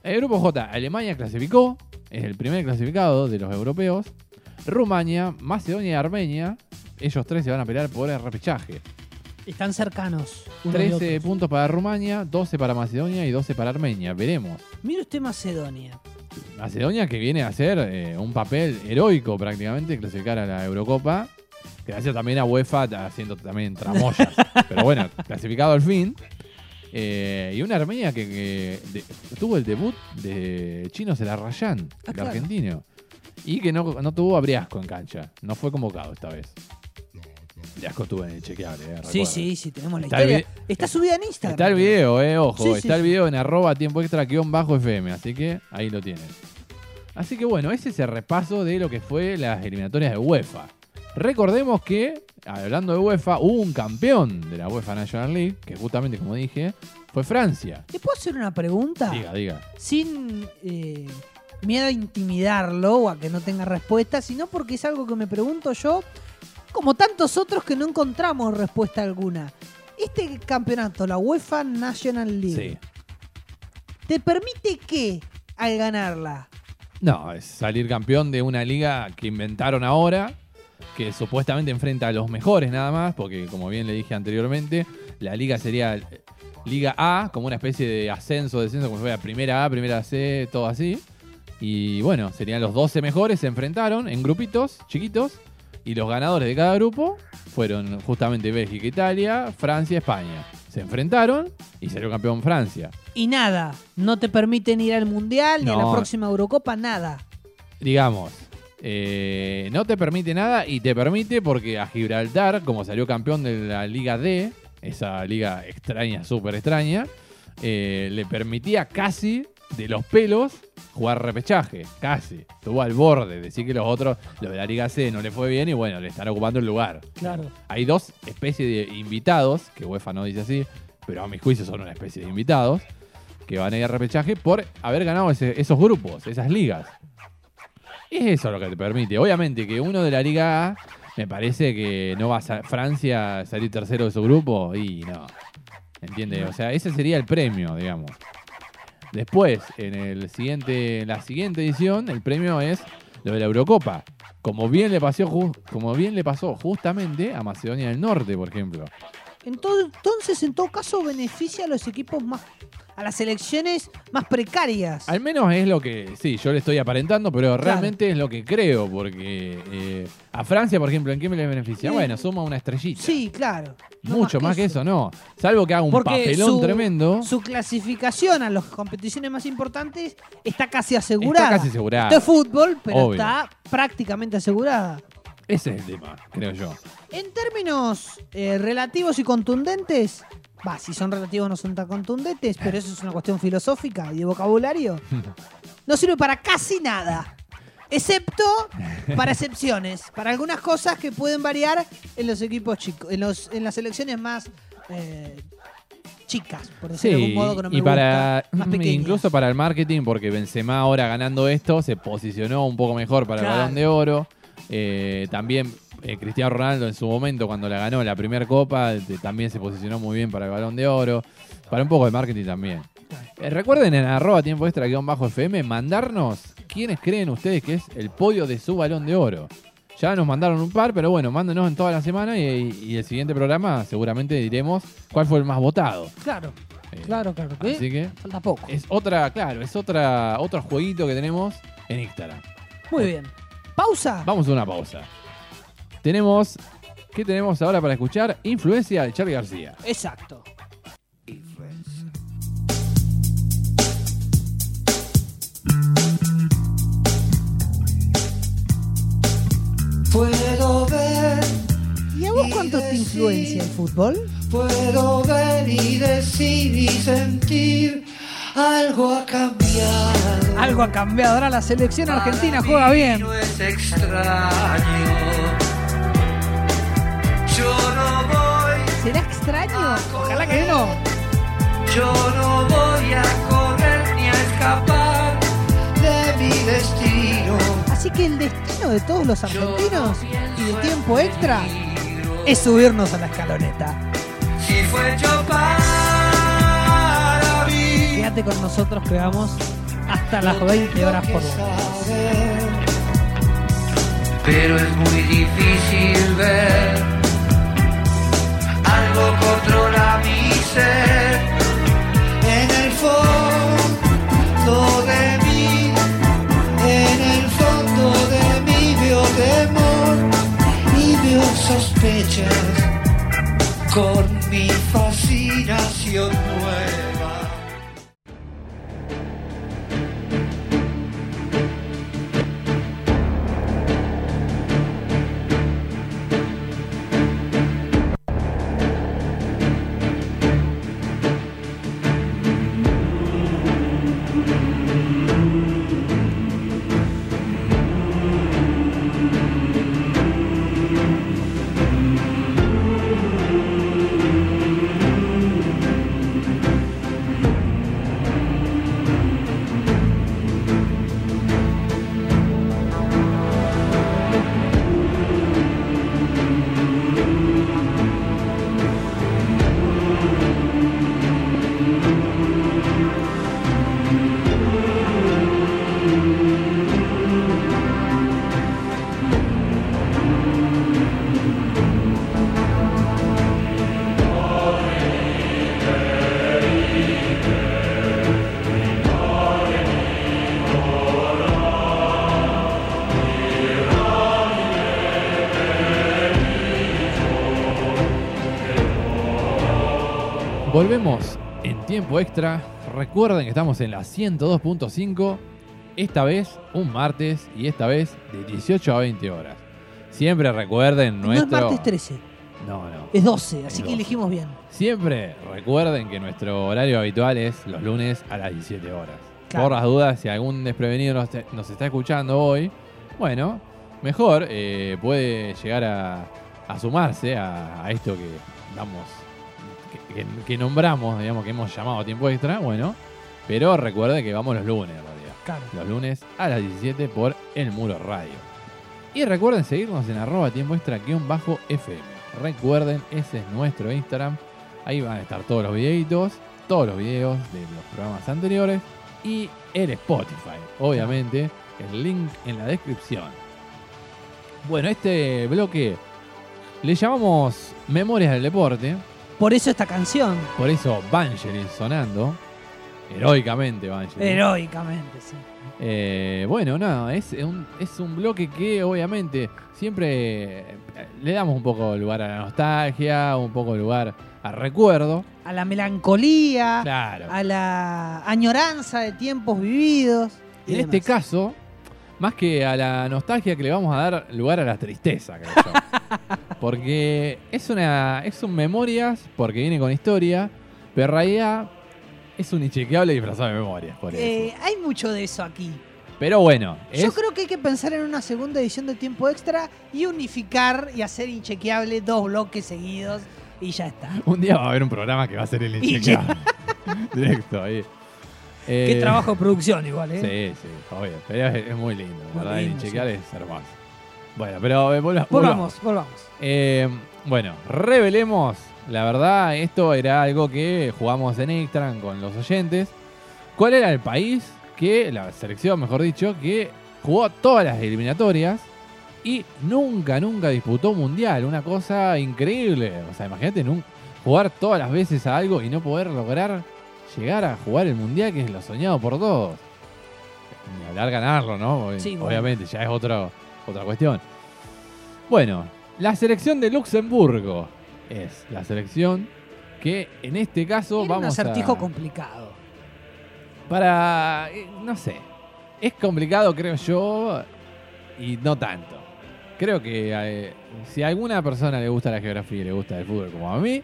El grupo J, Alemania clasificó, es el primer clasificado de los europeos. Rumania, Macedonia y Armenia, ellos tres se van a pelear por el repechaje.
Están cercanos. unos de
13
otros.
puntos para Rumania, 12 para Macedonia y 12 para Armenia. Veremos.
Mire usted Macedonia.
Macedonia que viene a hacer eh, un papel heroico prácticamente, clasificar a la Eurocopa. Gracias también a UEFA haciendo también tramoyas. Pero bueno, clasificado al fin. Eh, y una Armenia que, que de- tuvo el debut de Chino Celarrayán,
Ah,
el
claro.
argentino. Y que no, no tuvo a Briasco en cancha. No fue convocado esta vez. Briasco estuvo en el chequeable. eh,
Sí, sí, sí, tenemos la
Está
historia. Está subida en Instagram.
Está el video, eh, ojo.
Sí, sí,
está el
sí.
video en arroba tiempo extra guion bajo FM. Así que ahí lo tienen. Así que bueno, ese es el repaso de lo que fue las eliminatorias de UEFA. Recordemos que, hablando de UEFA, hubo un campeón de la UEFA National League, que justamente como dije, fue Francia.
¿Le puedo hacer una pregunta?
Diga, diga.
Sin eh, miedo a intimidarlo o a que no tenga respuesta, sino porque es algo que me pregunto yo, como tantos otros que no encontramos respuesta alguna. Este campeonato, la UEFA National League,
Sí.
¿te permite qué al ganarla?
No, es salir campeón de una liga que inventaron ahora, que supuestamente enfrenta a los mejores nada más, porque como bien le dije anteriormente, la liga sería eh, Liga A, como una especie de ascenso, descenso, como si fuera primera A, primera C, todo así. Y bueno, serían los 12 mejores, se enfrentaron en grupitos chiquitos, y los ganadores de cada grupo fueron justamente Bélgica, Italia, Francia, España. Se enfrentaron y salió campeón Francia.
Y nada, no te permiten ir al Mundial ni a la próxima Eurocopa, nada.
digamos, eh, no te permite nada y te permite porque a Gibraltar, como salió campeón de la Liga D, esa liga extraña, súper extraña, eh, le permitía casi de los pelos jugar repechaje, casi. Estuvo al borde, decir que los otros, los de la Liga C, no le fue bien y bueno, le están ocupando el lugar.
Claro.
Hay dos especies de invitados, que UEFA no dice así, pero a mis juicios son una especie de invitados, que van a ir a repechaje por haber ganado ese- esos grupos, esas ligas. Es eso lo que te permite. Obviamente que uno de la Liga A, me parece que no va a Francia a salir tercero de su grupo y no. ¿Entiendes? O sea, ese sería el premio, digamos. Después, en el siguiente, en la siguiente edición, el premio es lo de la Eurocopa. Como bien le pasó, como bien le pasó justamente a Macedonia del Norte, por ejemplo.
Ento- Entonces, en todo caso, beneficia a los equipos más. a las selecciones más precarias.
Al menos es lo que, sí, yo le estoy aparentando, pero realmente es lo que creo, porque eh, a Francia, por ejemplo, ¿en qué me le beneficia?
Eh,
Bueno, suma una estrellita.
Sí, claro. No
Mucho más que eso, no. Salvo que haga un
Porque
papelón
su-
tremendo.
Su clasificación a las competiciones más importantes está casi asegurada.
Está casi asegurada.
Esto es fútbol, pero
Obvio.
está prácticamente asegurada.
Ese es el tema, creo yo.
En términos eh, relativos y contundentes, va, si son relativos no son tan contundentes, pero eso es una cuestión filosófica y de vocabulario, no sirve para casi nada. Excepto para excepciones, para algunas cosas que pueden variar en los equipos chicos, en, los, en las selecciones más eh, chicas, por decirlo de algún modo que no me
y para
gusta, más pequeñas.
incluso para el marketing, porque Benzema ahora ganando esto se posicionó un poco mejor para
Claro.
el Balón de Oro. Eh, también eh, Cristiano Ronaldo en su momento cuando la ganó la primera copa también se posicionó muy bien para el Balón de Oro. Para un poco de marketing también. Eh, recuerden en arroba tiempo extra guion bajo FM mandarnos quiénes creen ustedes que es el podio de su Balón de Oro. Ya nos mandaron un par, pero bueno, mándenos en toda la semana y, y el siguiente programa seguramente diremos cuál fue el más votado.
Claro, claro, claro.
Así que
Falta poco.
es otra, claro, es otra, otro jueguito que tenemos en Instagram.
Muy bien. Pausa.
Vamos a una pausa. Tenemos, ¿qué tenemos ahora para escuchar? Influencia de Charlie García.
Exacto.
Puedo ver,
¿Y a vos cuánto te influencia el fútbol?
puedo ver y decir y sentir algo ha cambiado.
Algo ha cambiado. Ahora la selección argentina juega bien.
No es extraño. Yo no voy,
¿Será extraño? Ojalá que no.
yo no voy a correr ni a escapar de mi destino.
Así que el destino de todos los argentinos y de tiempo extra es subirnos a la escaloneta.
Si fue mí.
Quédate con nosotros que vamos hasta las 20 horas por hora.
Pero es muy difícil ver algo controla mi ser en el fondo de mí, en el fondo de mí veo temor y veo sospechas con mi fascinación nueva.
Volvemos en tiempo extra. Recuerden que estamos en la 102.5. Esta vez un martes y esta vez de 18 a 20 horas. Siempre recuerden
No es
nuestro.
martes 13,
No, no.
es 12, así
Es
que
12.
elegimos bien.
Siempre recuerden que nuestro horario habitual es los lunes a las 17 horas.
Claro.
Por las dudas, si algún desprevenido nos, nos está escuchando hoy, bueno, mejor eh, puede llegar a, a sumarse a, a esto que damos, que, nombramos, digamos, que hemos llamado tiempo extra, bueno, pero recuerde que vamos los lunes en realidad.
Claro.
Los lunes a las 17 por El Muro Radio. Y recuerden seguirnos en arroba tiempo extra guion bajo FM. Recuerden, ese es nuestro Instagram. Ahí van a estar todos los videitos, todos los videos de los programas anteriores y el Spotify, obviamente, el link en la descripción. Bueno, este bloque le llamamos Memorias del Deporte,
Por eso esta canción,
por eso Vangelis sonando, heroicamente Vangelis.
heroicamente, sí.
Eh, bueno, no, es un, es un bloque que obviamente siempre eh, le damos un poco lugar a la nostalgia, un poco lugar al recuerdo.
A la melancolía,
Claro.
a la añoranza de tiempos vividos.
En este caso, más que a la nostalgia que le vamos a dar lugar a la tristeza, creo yo. Porque es una es un memorias, porque viene con historia, pero en realidad es un inchequeable disfrazado de memorias, por eso.
Eh, hay mucho de eso aquí.
Pero bueno,
Yo creo que hay que pensar en una segunda edición de tiempo extra y unificar y hacer inchequeable dos bloques seguidos y ya está.
un día va a haber un programa que va a ser el inchequeable. Directo ahí.
Qué
Eh,
trabajo de producción igual, ¿eh?
Sí, sí, obvio. Pero es, es muy lindo,
Muy
¿verdad? El inchequeable es hermoso. Bueno, pero eh, volva- volvamos.
Volvamos, volvamos.
Eh, bueno, revelemos. La verdad, esto era algo que jugamos en Extran con los oyentes. ¿Cuál era el país que, la selección, mejor dicho, que jugó todas las eliminatorias y nunca, nunca disputó mundial? Una cosa increíble. O sea, imagínate nun- jugar todas las veces a algo y no poder lograr llegar a jugar el mundial, que es lo soñado por todos. Ni hablar ganarlo, ¿no? Ob-
Sí, bueno.
Obviamente, ya es otro, otra cuestión. Bueno, la selección de Luxemburgo es la selección que en este caso
Era un
vamos
acertijo
a...
complicado.
Para... eh, no sé. Es complicado, creo yo, y no tanto. Creo que eh, si a alguna persona le gusta la geografía y le gusta el fútbol como a mí,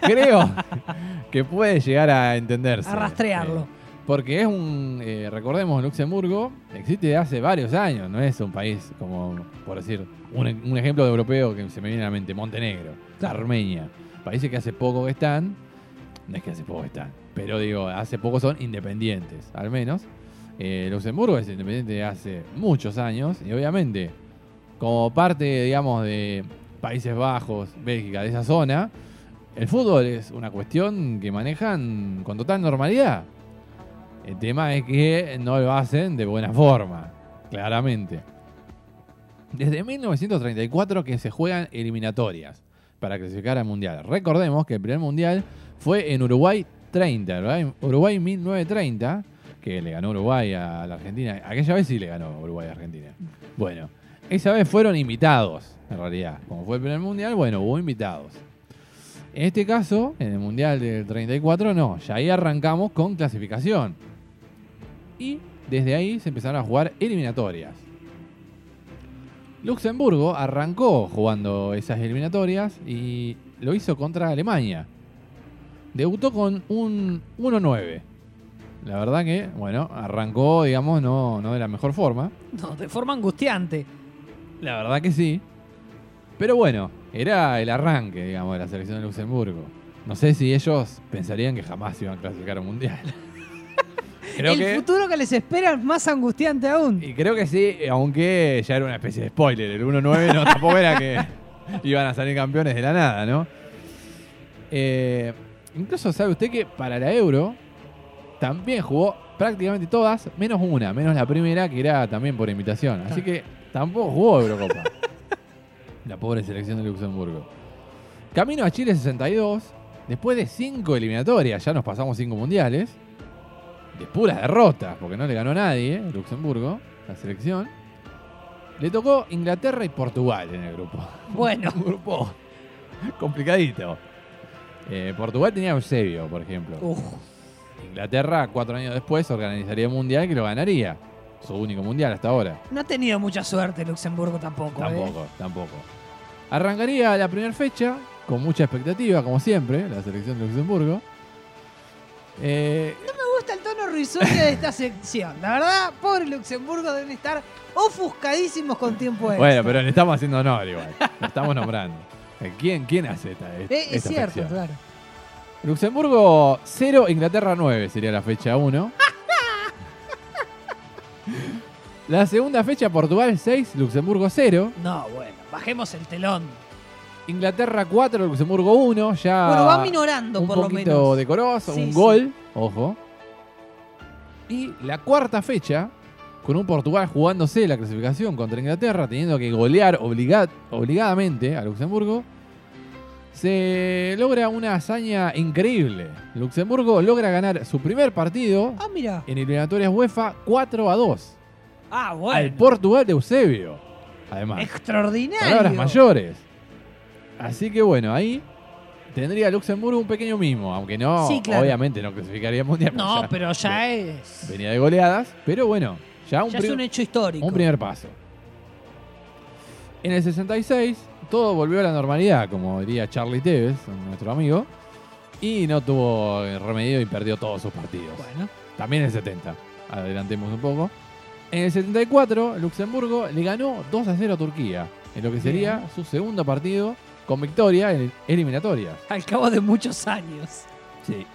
creo que puede llegar a entenderse.
A rastrearlo.
Eh, Porque es un, eh, recordemos, Luxemburgo existe hace varios años, no es un país como, por decir, un, un ejemplo de europeo que se me viene a la mente, Montenegro,
Claro.
Armenia, países que hace poco que están, no es que hace poco están, pero digo, hace poco son independientes, al menos. Eh, Luxemburgo es independiente de hace muchos años y obviamente, como parte, digamos, de Países Bajos, Bélgica, de esa zona, el fútbol es una cuestión que manejan con total normalidad. El tema es que no lo hacen de buena forma, claramente. Desde 1934 que se juegan eliminatorias para clasificar al Mundial. Recordemos que el primer Mundial fue en Uruguay 30, ¿verdad? Uruguay 1930, que le ganó Uruguay a la Argentina. Aquella vez sí le ganó Uruguay a Argentina. Bueno, esa vez fueron invitados, en realidad. Como fue el primer Mundial, bueno, hubo invitados. En este caso, en el Mundial del 34, no. Ya ahí arrancamos con clasificación. Y desde ahí se empezaron a jugar eliminatorias. Luxemburgo arrancó jugando esas eliminatorias y lo hizo contra Alemania. Debutó con un 1-9. La verdad que, bueno, arrancó, digamos, no, no de la mejor forma.
No, de forma angustiante.
La verdad que sí. Pero bueno, era el arranque, digamos, de la selección de Luxemburgo. No sé si ellos pensarían que jamás iban a clasificar a un mundial. creo
el
que,
futuro que les espera es más angustiante aún.
y creo que sí, aunque ya era una especie de spoiler. El 1-9 no tampoco era que iban a salir campeones de la nada, ¿no? Eh, incluso sabe usted que para la Euro también jugó prácticamente todas, menos una, menos la primera que era también por invitación. Así que tampoco jugó Eurocopa. la pobre selección de Luxemburgo. Camino a Chile 62, después de cinco eliminatorias, ya nos pasamos cinco mundiales, de puras derrotas, porque no le ganó nadie, eh, Luxemburgo, la selección. Le tocó Inglaterra y Portugal en el grupo.
Bueno,
Un grupo complicadito. Eh, Portugal tenía a Eusebio, por ejemplo.
uf,
Inglaterra, cuatro años después, organizaría un mundial que lo ganaría. Su único mundial hasta ahora.
no ha tenido mucha suerte Luxemburgo tampoco. ¿eh?
Tampoco, tampoco. Arrancaría la primera fecha con mucha expectativa, como siempre, la selección de Luxemburgo. Eh,
Me gusta el tono risueño de esta sección. La verdad, pobre Luxemburgo deben estar ofuscadísimos con tiempo extra.
bueno, pero le estamos haciendo honor igual. Lo estamos nombrando. Eh, ¿Quién, quién hace esta,
Eh, es
esta
cierto,
sección?
claro.
Luxemburgo 0, Inglaterra 9 sería la fecha 1. La segunda fecha, Portugal 6, Luxemburgo 0.
No, bueno, bajemos el telón.
Inglaterra 4, Luxemburgo 1. Ya
Bueno, va minorando
un
por lo
poquito
menos.
decoroso,
Sí,
un
sí.
gol, ojo. Y la cuarta fecha, con un Portugal jugándose la clasificación contra Inglaterra, teniendo que golear obliga- obligadamente a Luxemburgo, se logra una hazaña increíble. Luxemburgo logra ganar su primer partido
Ah, mira.
en eliminatorias UEFA 4 a 2
Ah,
al
bueno.
Portugal de Eusebio. Además,
Extraordinario.
palabras mayores. Así que bueno, ahí tendría Luxemburgo un pequeño mimo, aunque no,
Sí, claro.
obviamente no clasificaría al mundial.
No,
ya
pero ya es.
Venía de goleadas, pero bueno, ya un,
Ya es un hecho histórico.
un primer paso. En el 66, todo volvió a la normalidad, como diría Charlie Tevez, nuestro amigo, y no tuvo remedio y perdió todos sus partidos.
Bueno,
También en el 70. Adelantemos un poco. En el 74, Luxemburgo le ganó 2 a 0 a Turquía, en lo que sería su segundo partido con victoria en eliminatorias.
al cabo de muchos años.
Sí.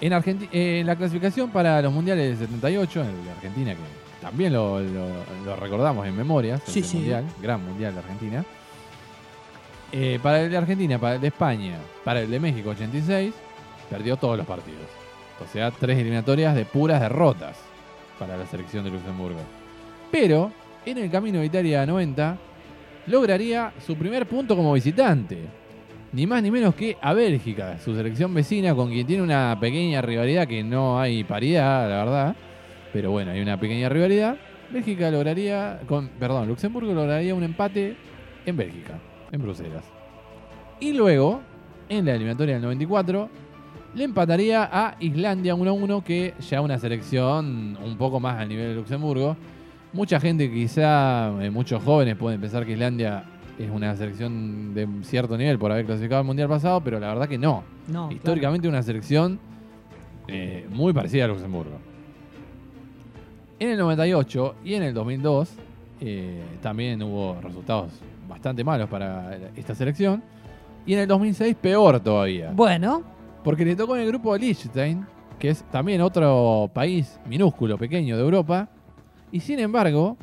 En, Argenti- en la clasificación para los mundiales del 78, en el de Argentina, que también lo, lo- lo recordamos en
Sí,
ese
sí.
mundial, gran mundial de Argentina. Eh, para el de Argentina, para el de España, para el de México 86, perdió todos los partidos. O sea, tres eliminatorias de puras derrotas para la selección de Luxemburgo. Pero, en el camino de Italia 90, lograría su primer punto como visitante. Ni más ni menos que a Bélgica, su selección vecina, con quien tiene una pequeña rivalidad que no hay paridad, la verdad. Pero bueno, hay una pequeña rivalidad. Bélgica lograría, con, perdón, Luxemburgo lograría un empate en Bélgica, en Bruselas. Y luego, en la eliminatoria del 94, le empataría a Islandia 1-1, que ya una selección un poco más al nivel de Luxemburgo. Mucha gente, quizá eh, muchos jóvenes pueden pensar que Islandia es una selección de cierto nivel por haber clasificado al Mundial pasado, pero la verdad que no.
No,
Históricamente una selección eh, muy parecida a Luxemburgo. En el 98 y en el 2002 eh, también hubo resultados bastante malos para esta selección. Y en el 2006 peor todavía.
Bueno,
Porque le tocó en el grupo de Liechtenstein, que es también otro país minúsculo, pequeño de Europa. Y sin embargo,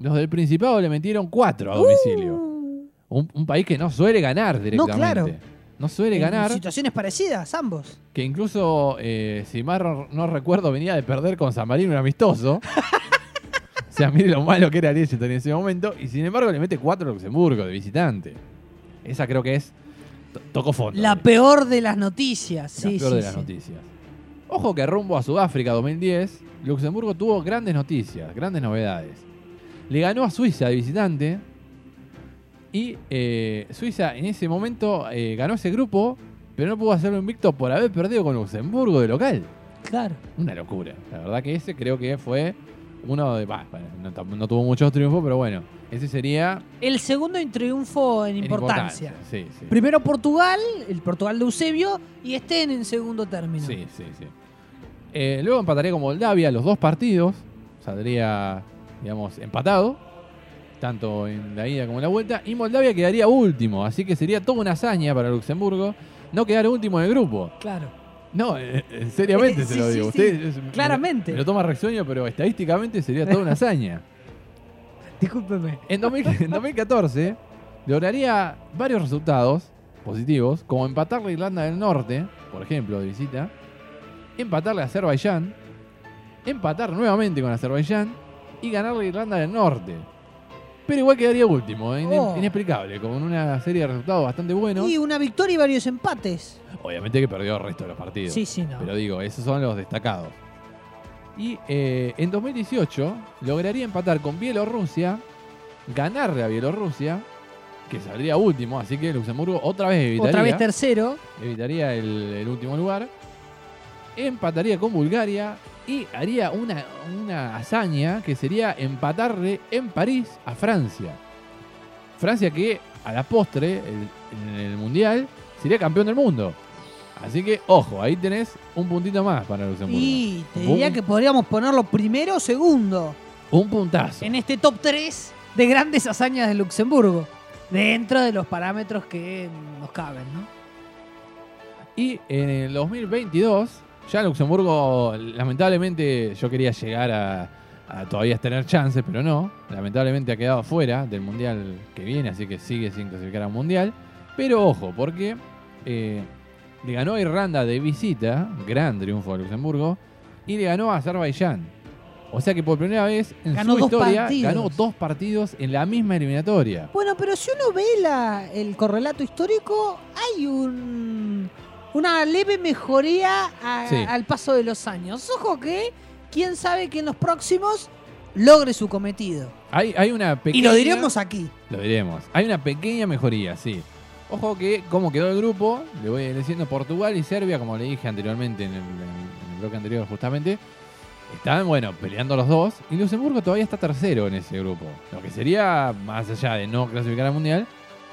los del Principado le metieron cuatro a domicilio.
Uh,
Un, un país que no suele ganar directamente.
claro.
No suele
en
ganar.
situaciones parecidas, ambos.
Que incluso, eh, si mal no- no recuerdo, venía de perder con San Marino un amistoso. o sea, mire lo malo que era Liechtenstein en ese momento. Y sin embargo, le mete cuatro a Luxemburgo de visitante. Esa creo que es. to- Tocó fondo.
La peor de las noticias.
La
Sí,
peor
sí,
de las
sí.
noticias. Ojo que rumbo a Sudáfrica 2010, Luxemburgo tuvo grandes noticias, grandes novedades. Le ganó a Suiza de visitante. Y eh, Suiza en ese momento eh, ganó ese grupo, pero no pudo hacerlo invicto por haber perdido con Luxemburgo de local.
Claro.
Una locura. La verdad que ese creo que fue uno de. bah, no tuvo muchos triunfos, pero bueno, ese sería.
El segundo en triunfo en
en
importancia.
Sí, sí.
Primero Portugal, el Portugal de Eusebio, y Estén en segundo término.
Sí, sí, sí. Eh, luego empataría con Moldavia los dos partidos. Saldría, digamos, empatado. Tanto en la ida como en la vuelta. Y Moldavia quedaría último. Así que sería toda una hazaña para Luxemburgo no quedar último en el grupo.
Claro.
No, eh, eh, seriamente se lo digo.
sí.
Usted
Claramente.
Me, lo toma rexonio, pero estadísticamente sería toda una hazaña.
Discúlpeme.
En, 2000 en 2014 lograría varios resultados positivos, como empatarle a Irlanda del Norte, por ejemplo, de visita, empatarle a Azerbaiyán, empatar nuevamente con Azerbaiyán y ganarle a Irlanda del Norte. Pero igual quedaría último, ine-
Oh.
inexplicable, con una serie de resultados bastante buenos.
Y una victoria y varios empates.
Obviamente que perdió el resto de los partidos.
Sí, sí, no.
Pero digo, esos son los destacados. Y eh, en 2018 lograría empatar con Bielorrusia, ganarle a Bielorrusia, que saldría último, así que Luxemburgo otra vez evitaría,
Otra vez tercero.
evitaría el, el último lugar. Empataría con Bulgaria y haría una, una hazaña que sería empatarle en París a Francia. Francia que a la postre, el- en el Mundial, sería campeón del mundo. Así que, ojo, ahí tenés un puntito más para Luxemburgo.
Y te diría
Un-
que podríamos ponerlo primero o segundo
Un puntazo.
en este top 3 de grandes hazañas de Luxemburgo. Dentro de los parámetros que nos caben, ¿no?
Y en el 2022, ya Luxemburgo, lamentablemente, yo quería llegar a, a todavía tener chances, pero no. Lamentablemente ha quedado fuera del mundial que viene, así que sigue sin clasificar a un mundial. Pero ojo, porque eh, le ganó a Irlanda de visita, gran triunfo a Luxemburgo, y le ganó a Azerbaiyán. O sea que por primera vez en
Ganó
su historia
partidos.
ganó dos partidos en la misma eliminatoria.
Bueno, pero si uno ve la- el correlato histórico, hay un, una leve mejoría a-
Sí.
al paso de los años. Ojo que, quién sabe que en los próximos logre su cometido.
Hay, hay una pequeña...
Y lo diremos aquí.
Lo diremos. Hay una pequeña mejoría, sí. Ojo que, como quedó el grupo, le voy diciendo Portugal y Serbia, como le dije anteriormente en el, en bloque anterior justamente, están, bueno, peleando los dos. Y Luxemburgo todavía está tercero en ese grupo. Lo que sería, más allá de no clasificar al Mundial,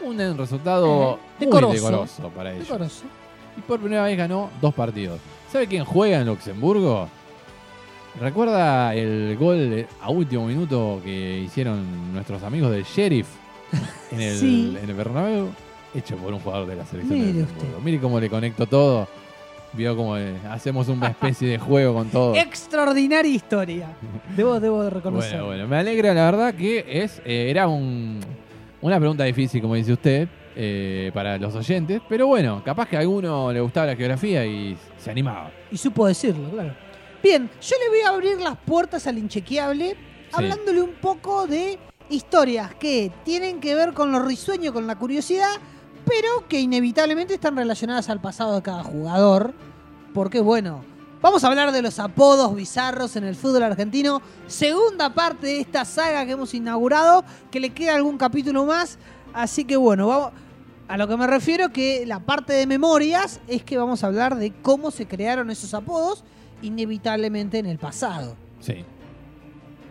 un resultado
Eh,
muy
decoroso.
decoroso para ellos.
Decoroso.
Y por primera vez ganó dos partidos. ¿Sabe quién juega en Luxemburgo? ¿Recuerda el gol a último minuto que hicieron nuestros amigos del Sheriff en el,
Sí.
en el Bernabéu? Hecho por un jugador de la selección
Mire usted.
Mire cómo le conecto todo. Vio cómo eh, hacemos una especie de juego con todo.
Extraordinaria historia. Debo, debo de reconocer.
Bueno, bueno, me alegra la verdad que es eh, era un, una pregunta difícil, como dice usted, eh, para los oyentes, pero bueno, capaz que a alguno le gustaba la geografía y se animaba.
Y supo decirlo, claro. Bien, yo le voy a abrir las puertas al inchequeable hablándole un poco de historias que tienen que ver con lo risueño, con la curiosidad, pero que inevitablemente están relacionadas al pasado de cada jugador. Porque bueno, vamos a hablar de los apodos bizarros en el fútbol argentino. Segunda parte de esta saga que hemos inaugurado, que le queda algún capítulo más. Así que bueno, vamos... A lo que me refiero que la parte de memorias es que vamos a hablar de cómo se crearon esos apodos inevitablemente en el pasado.
Sí.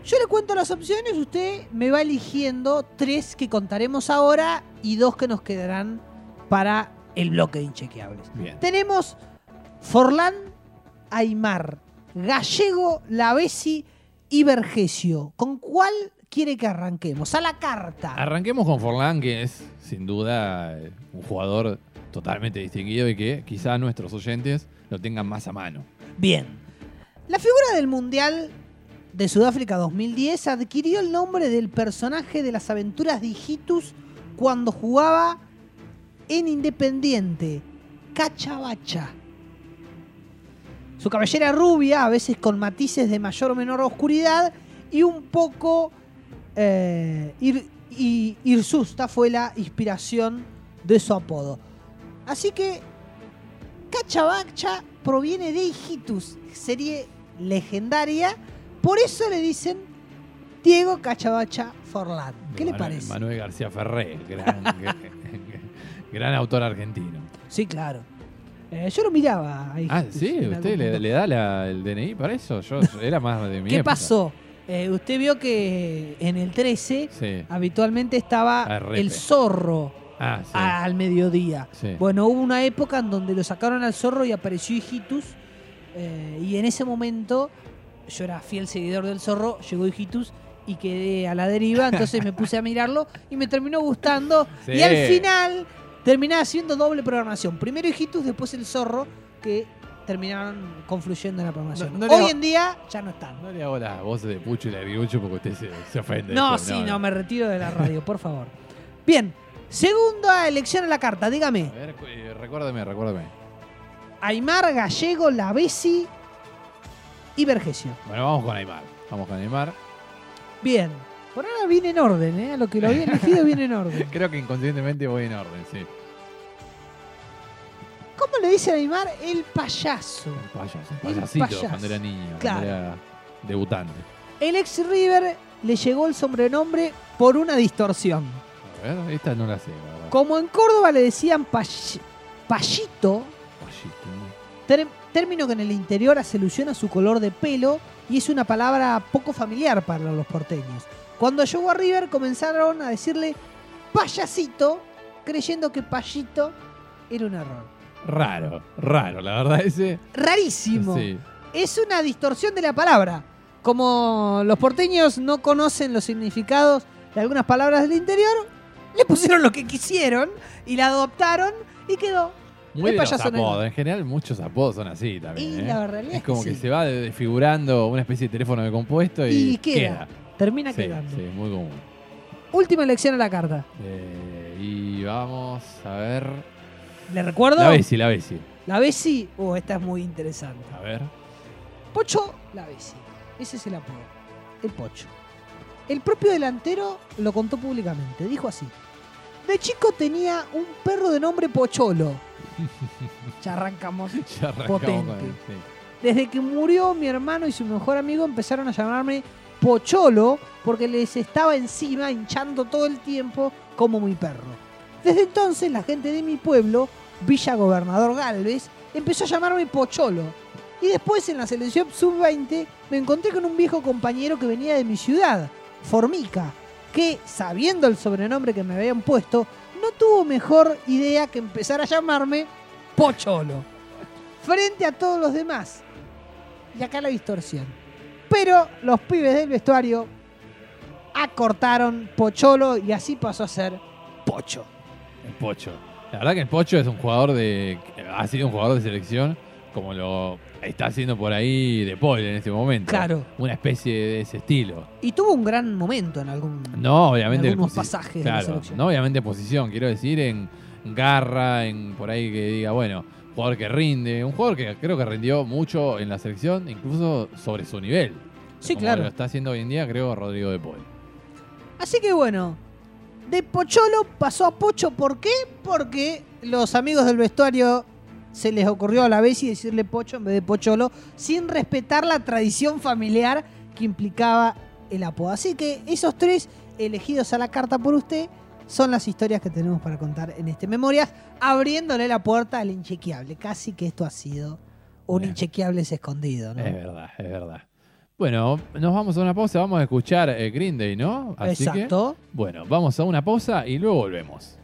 Yo le cuento las opciones, usted me va eligiendo tres que contaremos ahora y dos que nos quedarán para el bloque de inchequeables.
Bien.
Tenemos Forlán, Aymar, Gallego, Lavesi y Vergesio. ¿Con cuál quiere que arranquemos? A la carta.
Arranquemos con Forlán, que es sin duda un jugador totalmente distinguido y que quizá nuestros oyentes lo tengan más a mano.
Bien. La figura del Mundial de Sudáfrica 2010 adquirió el nombre del personaje de las aventuras de cuando jugaba en Independiente, Cachabacha. Su cabellera rubia, a veces con matices de mayor o menor oscuridad, y un poco eh, ir, y hirsusta fue la inspiración de su apodo. Así que Cachabacha proviene de Hijitus, serie legendaria, por eso le dicen Diego Cachabacha Forlán. ¿Qué le
Manuel-
parece?
Manuel García Ferré, gran, gran autor argentino.
Sí, claro. Eh, yo lo miraba. a
Ah, sí, ¿usted le, da la- el DNI para eso? Yo era más de mi
¿Qué
época.
pasó? Eh, usted vio que en el 13
Sí.
habitualmente estaba
Ah,
el zorro
Ah, sí.
al mediodía.
sí.
Bueno, hubo una época en donde lo sacaron al zorro y apareció Hijitus. eh, y en ese momento yo era fiel seguidor del zorro, llegó Hijitus y quedé a la deriva, entonces me puse a mirarlo y me terminó gustando.
Sí.
Y al final terminé haciendo doble programación. Primero Hijitus, después el zorro, que terminaron confluyendo en la programación.
No- no le
Hoy en día ya no están.
No le hago las voces de Pucho y la de Grigucho porque usted se, se ofende.
No,
después.
sí, no, me retiro de la radio, por favor. Bien, segunda elección a la carta, dígame.
A ver, eh, recuérdame, recuérdame.
Aymar, Gallego, Lavesi y Vergesio.
Bueno, vamos con Aymar. Vamos con Aymar.
Bien. Por ahora viene en orden, ¿eh? Lo que lo había elegido viene en orden.
Creo que inconscientemente voy en orden, sí.
¿Cómo le dice a Aymar? El payaso.
El payaso, el
El
payasito
payaso.
cuando era niño,
Claro.
cuando era debutante.
El ex River le llegó el sobrenombre por una distorsión.
A ver, esta no la sé, la verdad.
Como en Córdoba le decían pay- payito,
Payito.
Término que en el interior hace alusión a su color de pelo y es una palabra poco familiar para los porteños. Cuando llegó a River comenzaron a decirle payasito, creyendo que payito era un error.
Raro, raro, la verdad ese.
Rarísimo.
Sí.
Es una distorsión de la palabra. Como los porteños no conocen los significados de algunas palabras del interior, le pusieron lo que quisieron y la adoptaron y quedó.
Muy de los apodos. En general, muchos apodos son así también.
Y
¿eh?
la realidad
es como
que
se va desfigurando una especie de teléfono de compuesto y,
Y queda. Termina
Sí,
quedando.
sí, muy común.
Última elección a la carta.
Eh, y vamos a ver.
¿Le recuerdo?
La Bessi, la Bessi.
La Bessi. Oh, esta es muy interesante.
A ver.
Pocho La Bessi. Ese es el apodo. El Pocho. El propio delantero lo contó públicamente. Dijo así. De chico tenía un perro de nombre Pocholo. Ya arrancamos.
Ya arrancamos
Potente.
sí.
Desde que murió mi hermano y su mejor amigo empezaron a llamarme Pocholo porque les estaba encima hinchando todo el tiempo como mi perro. Desde entonces la gente de mi pueblo, Villa Gobernador Galvez, empezó a llamarme Pocholo. Y después en la selección sub-20 me encontré con un viejo compañero que venía de mi ciudad, Formica, que sabiendo el sobrenombre que me habían puesto, no tuvo mejor idea que empezar a llamarme Pocholo. Frente a todos los demás. Y acá la distorsión. Pero los pibes del vestuario acortaron Pocholo y así pasó a ser Pocho.
El Pocho. La verdad que el Pocho es un jugador de. Ha sido un jugador de selección como lo está haciendo por ahí De Paul en este momento.
Claro.
Una especie de ese estilo.
Y tuvo un gran momento en algún.
No, obviamente.
En
en
algunos pasajes de la selección.
no obviamente en posición, quiero decir en garra, en por ahí que diga, bueno, jugador que rinde, un jugador que creo que rindió mucho en la selección, incluso sobre su nivel.
Sí,
Como
claro.
Lo está haciendo hoy en día, creo, Rodrigo De Paul.
Así que bueno, de Pocholo pasó a Pocho. ¿Por qué? Porque los amigos del vestuario se les ocurrió a la vez y decirle Pocho en vez de Pocholo, sin respetar la tradición familiar que implicaba el apodo. Así que esos tres elegidos a la carta por usted son las historias que tenemos para contar en este Memorias, abriéndole la puerta al inchequeable. Casi que esto ha sido un
Bien.
inchequeable escondido, ¿no?
Es verdad, es verdad. Bueno, nos vamos a una pausa, vamos a escuchar eh, Green Day, ¿no? Así que,
Exacto.
bueno, vamos a una pausa y luego volvemos.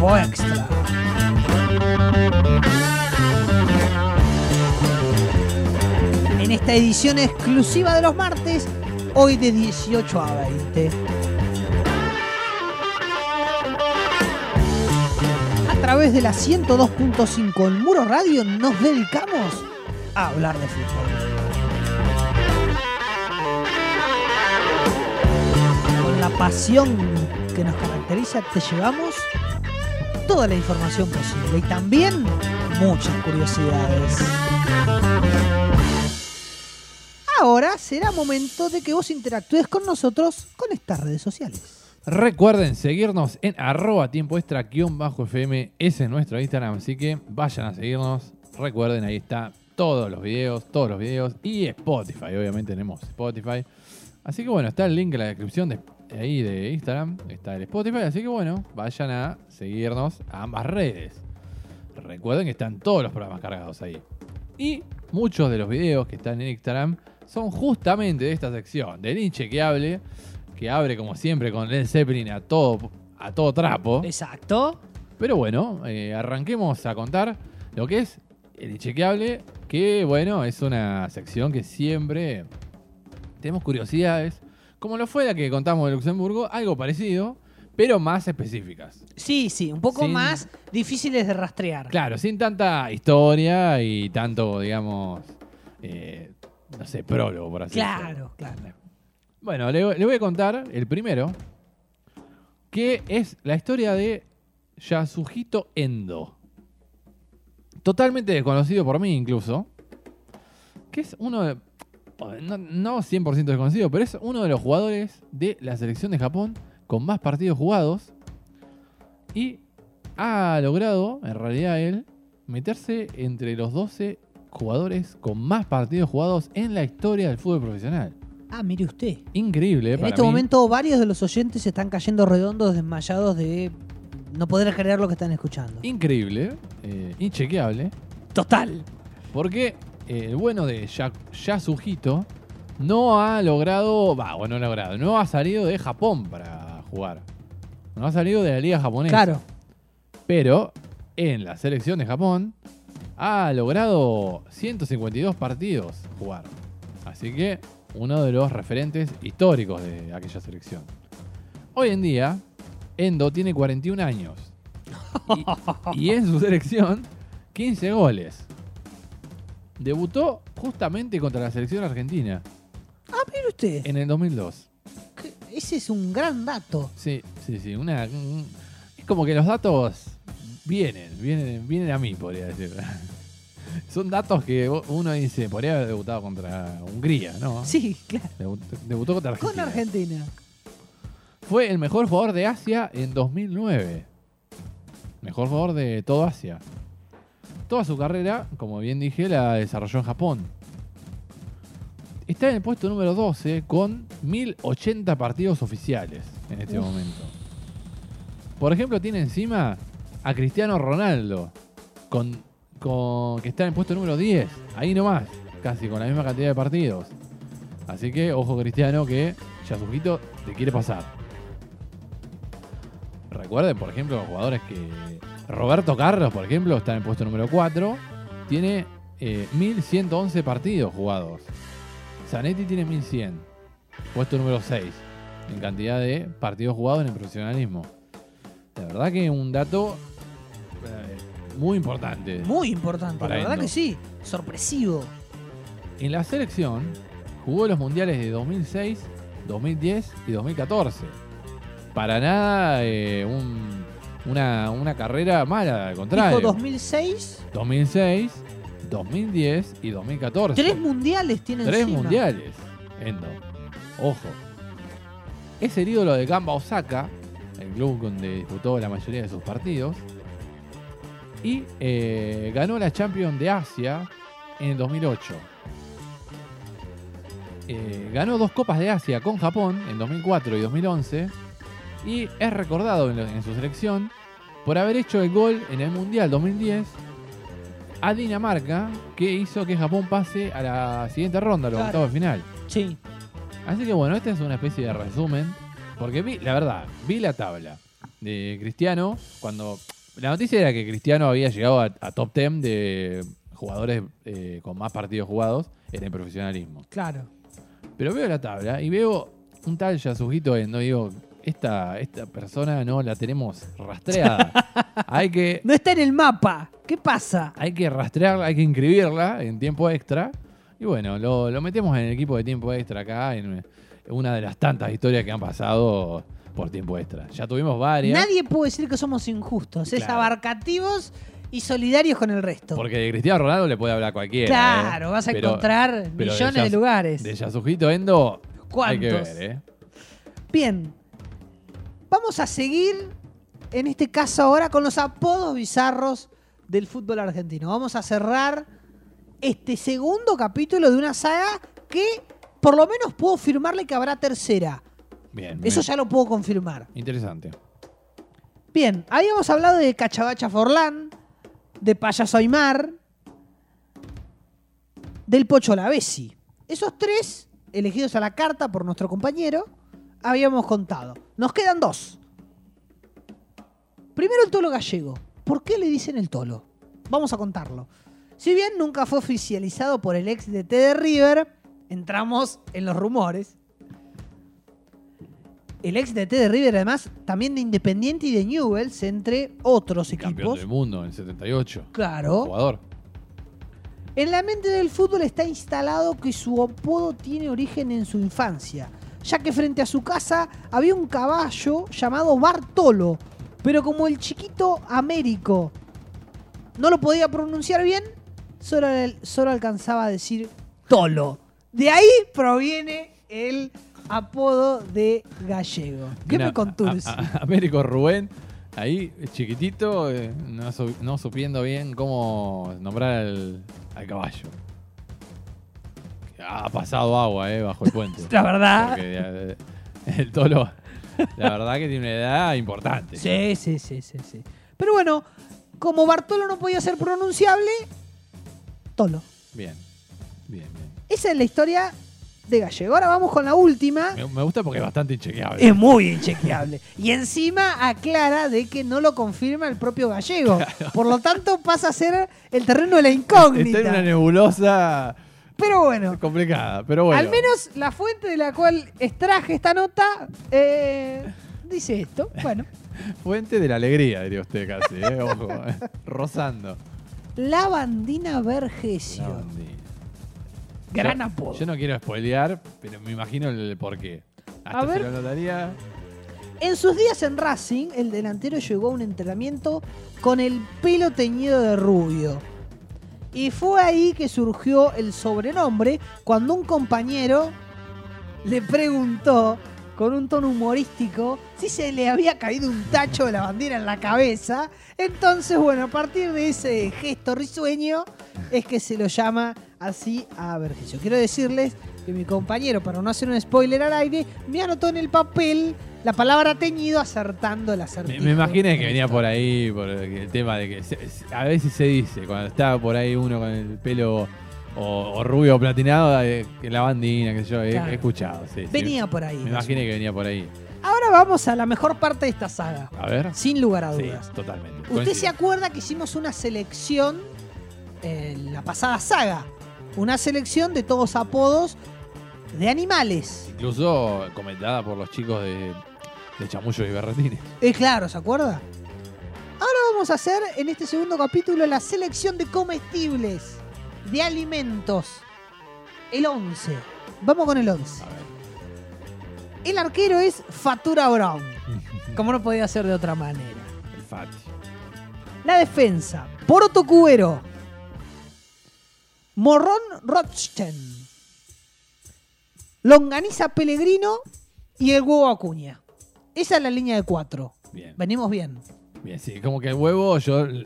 Extra. En esta edición exclusiva de los martes, hoy de 18 a 20. A través de la 102.5 en Muro Radio nos dedicamos a hablar de fútbol. Con la pasión que nos caracteriza, te llevamos toda la información posible y también muchas curiosidades. Ahora será momento de que vos interactúes con nosotros con estas redes sociales.
Recuerden seguirnos en arroba tiempo extra guion bajo FM. Ese es nuestro Instagram, así que vayan a seguirnos. Recuerden, ahí está todos los videos, todos los videos y Spotify. Obviamente tenemos Spotify. Así que bueno, está el link en la descripción de ahí de Instagram. Está el Spotify. Así que bueno, vayan a seguirnos a ambas redes. Recuerden que están todos los programas cargados ahí. Y muchos de los videos que están en Instagram son justamente de esta sección, del inchequeable, que abre como siempre con Led Zeppelin a todo, a todo trapo.
Exacto.
Pero bueno, eh, arranquemos a contar lo que es el inchequeable, que bueno, es una sección que siempre tenemos curiosidades, como lo fue la que contamos de Luxemburgo, algo parecido, pero más específicas.
Sí, sí, un poco
Sin-
más difíciles de rastrear.
Claro, sin tanta historia y tanto, digamos, eh, no sé, prólogo, por así decirlo.
Claro, claro.
Bueno, le, le voy a contar el primero, que es la historia de Yasuhito Endo. Totalmente desconocido por mí incluso. Que es uno de... No, no 100% desconocido, pero es uno de los jugadores de la selección de Japón con más partidos jugados. Y ha logrado, en realidad él, meterse entre los 12 jugadores con más partidos jugados en la historia del fútbol profesional.
Ah, mire usted.
Increíble, ¿eh?
En
para
este
mí.
momento varios de los oyentes están cayendo redondos, desmayados de no poder creer lo que están escuchando.
Increíble, eh, inchequeable,
Total.
porque el bueno de Ya- Yasuhito no ha logrado, va, bueno, no ha logrado, no ha salido de Japón para jugar. No ha salido de la liga japonesa.
Claro.
Pero en la selección de Japón ha logrado 152 partidos jugar. Así que uno de los referentes históricos de aquella selección. Hoy en día, Endo tiene 41 años. Y, y en su selección, 15 goles. Debutó justamente contra la selección argentina
Ah, mire usted.
en el 2002.
Que- Ese es un gran dato.
Sí, sí, sí. Una, un- es como que los datos vienen, vienen, vienen a mí, podría decir. Son datos que uno dice, podría haber debutado contra Hungría, ¿no?
Sí, claro.
Debut- debutó contra Argentina.
Con Argentina.
Fue el mejor jugador de Asia en 2009. Mejor jugador de todo Asia. Toda su carrera, como bien dije, la desarrolló en Japón. Está en el puesto número 12 con 1080 partidos oficiales en este
Uf.
momento. Por ejemplo, tiene encima a Cristiano Ronaldo, con, con- que está en el puesto número 10. Ahí nomás, casi con la misma cantidad de partidos. Así que, ojo Cristiano, que Yasuhito te quiere pasar. Recuerden, por ejemplo, los jugadores que. Roberto Carlos, por ejemplo, está en el puesto número 4. Tiene eh, 1111 partidos jugados. Zanetti tiene 1100. Puesto número 6. En cantidad de partidos jugados en el profesionalismo. La verdad que un dato eh, muy importante.
Muy importante. La verdad
Endo.
que sí. Sorpresivo.
En la selección jugó los mundiales de 2006, 2010 y 2014. Para nada eh, un- una, una carrera mala, al contrario.
Dijo 2006.
2006, 2010 y 2014.
Tres mundiales tiene
Tres
encima.
mundiales. Endo. Ojo. Es el ídolo de Gamba Osaka, el club donde disputó la mayoría de sus partidos. Y eh, ganó la Champions de Asia en el 2008. Eh, ganó dos Copas de Asia con Japón en 2004 y 2011. Y es recordado en, lo- en su selección por haber hecho el gol en el Mundial 2010 a Dinamarca, que hizo que Japón pase a la siguiente ronda, a los
Claro.
octavos de final.
Sí.
Así que bueno, esta es una especie de resumen. Porque vi, la verdad, vi la tabla. de Cristiano, cuando la noticia era que Cristiano había llegado a, a top 10 de jugadores eh, con más partidos jugados en el profesionalismo.
Claro.
Pero veo la tabla y veo un tal Yasujito Endo, digo, esta, esta persona no la tenemos rastreada. hay que
No está en el mapa. ¿Qué pasa?
hay que rastrearla, hay que inscribirla en tiempo extra. Y bueno, lo, lo metemos en el equipo de tiempo extra acá, en una de las tantas historias que han pasado por tiempo extra. Ya tuvimos varias.
Nadie puede decir que somos injustos. Es abarcativos y solidarios con el resto.
Porque de Cristiano Ronaldo le puede hablar cualquiera.
claro,
¿eh?
vas a
Pero-
encontrar
pero
millones de,
Yas-
lugares.
De Yasujito Endo hay que
¿Cuántos?
ver, ¿eh?
Bien. Vamos a seguir, en este caso ahora, con los apodos bizarros del fútbol argentino. Vamos a cerrar este segundo capítulo de una saga que por lo menos puedo firmarle que habrá tercera.
Bien.
Eso
bien.
ya lo puedo confirmar.
Interesante.
Bien, habíamos hablado de Cachabacha Forlán, de Payaso Aymar, del Pocho Lavesi. Esos tres, elegidos a la carta por nuestro compañero, habíamos contado. Nos quedan dos. Primero el tolo gallego. ¿Por qué le dicen el tolo? Vamos a contarlo. Si bien nunca fue oficializado por el ex DT de River, entramos en los rumores. El ex DT de River, además, también de Independiente y de Newells, entre otros
Campeón
equipos.
del mundo en el 78.
Claro.
Jugador.
En la mente del fútbol está instalado que su apodo tiene origen en su infancia, ya que frente a su casa había un caballo llamado Bartolo, pero como el chiquito Américo no lo podía pronunciar bien, solo, solo alcanzaba a decir Tolo. De ahí proviene el apodo de gallego. ¿Qué me
a- a- Américo Rubén, ahí chiquitito, eh, no, no supiendo bien cómo nombrar al, al caballo. Ha pasado agua, eh, bajo el puente.
La verdad.
Porque, eh, el tolo, la verdad que tiene una edad importante.
Sí, sí, sí, sí, sí. Pero bueno, como Bartolo no podía ser pronunciable, Tolo.
Bien, bien, bien.
Esa es la historia de Gallego. Ahora vamos con la última.
Me, me gusta porque es bastante inchequeable.
Es muy inchequeable. Y encima aclara de que no lo confirma el propio Gallego. Por lo tanto, pasa a ser el terreno de la
Está en una
incógnita.
nebulosa
Pero bueno,
complicada, pero bueno.
al menos la fuente de la cual extraje esta nota eh, dice esto. Bueno,
Fuente de la alegría, diría usted casi, eh, ojo, eh, rozando.
la bandina
La
Vergesio.
bandina.
Gran
Yo-
apodo.
Yo no quiero spoilear, pero me imagino el porqué. Hasta
A ver.
se lo notaría.
En sus días en Racing, el delantero llegó a un entrenamiento con el pelo teñido de rubio. Y fue ahí que surgió el sobrenombre cuando un compañero le preguntó con un tono humorístico si se le había caído un tacho de la bandera en la cabeza. Entonces, bueno, a partir de ese gesto risueño es que se lo llama así a Vergesio. Quiero decirles que mi compañero, para no hacer un spoiler al aire, me anotó en el papel la palabra teñido acertando el
Me,
acertijo.
me imaginé que venía por ahí, por el, tema de que se- a veces se dice, cuando está por ahí uno con el pelo o, o rubio o platinado, eh, que la bandina, que yo he,
Claro.
he escuchado. sí, sí.
Venía por ahí.
Me imaginé que venía por ahí.
Ahora vamos a la mejor parte de esta saga.
A ver.
Sin lugar a
Sí,
dudas.
totalmente.
Usted
Coincido.
se acuerda que hicimos una selección en la pasada saga. Una selección de todos apodos de animales.
Incluso comentada por los chicos de, de Chamullos y Berretines.
Eh, claro, ¿se acuerda? Ahora vamos a hacer en este segundo capítulo la selección de comestibles, de alimentos. El 11. Vamos con el 11.
A ver.
El arquero es Fatura Brown, como no podía ser de otra manera.
El Fati.
La defensa, Poroto Cubero, Morrón Rothstein, Longaniza Pellegrino y el huevo Acuña. Esa es la línea de cuatro.
Bien.
Venimos bien.
Bien, sí, como que el huevo yo lo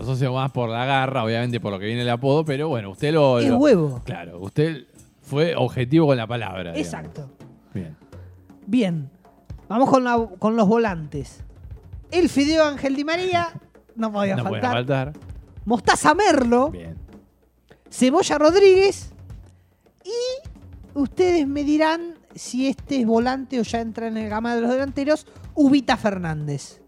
asocio más por la garra, obviamente por lo que viene el apodo, pero bueno, usted lo.
El
lo-
huevo.
Claro, usted fue objetivo con la palabra. digamos.
Exacto.
Bien.
Bien. Vamos con, la- con los volantes. El Fideo Ángel Di María. No podía
No
faltar.
faltar.
Mostaza Merlo.
Bien.
Cebolla Rodríguez. Y ustedes me dirán si este es volante o ya entra en el gama de los delanteros. Ubita Fernández.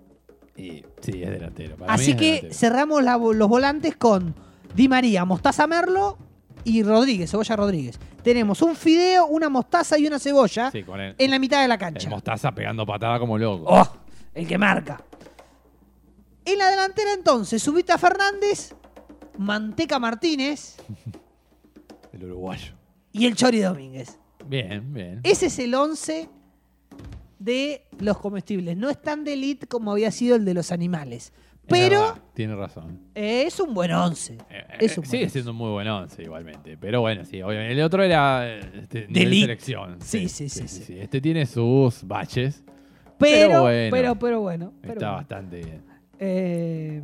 Y sí, es delantero. Para mí
Así
es
que
delantero.
cerramos la- los volantes con Di María, Mostaza Merlo y Rodríguez, Cebolla Rodríguez. Tenemos un fideo, una mostaza y una cebolla
Sí, con el,
en la mitad de la
el
cancha.
Mostaza pegando patada como loco.
¡Oh! El que marca. En la delantera entonces, Subita Fernández, Manteca Martínez
El uruguayo.
y el Chori Domínguez.
Bien, bien.
Ese es el 11 de los comestibles. No es tan de elite como había sido el de los animales.
Es
Pero
verdad, tiene razón.
eh, es un buen 11.
Eh,
Es
eh,
un
sigue siendo un muy buen once igualmente. Pero bueno, sí, obviamente. El otro era este,
elite.
selección.
Sí, sí, sí, sí.
Este tiene sus baches.
Pero,
bueno.
pero, pero bueno. pero
Está
bueno.
bastante bien.
Eh,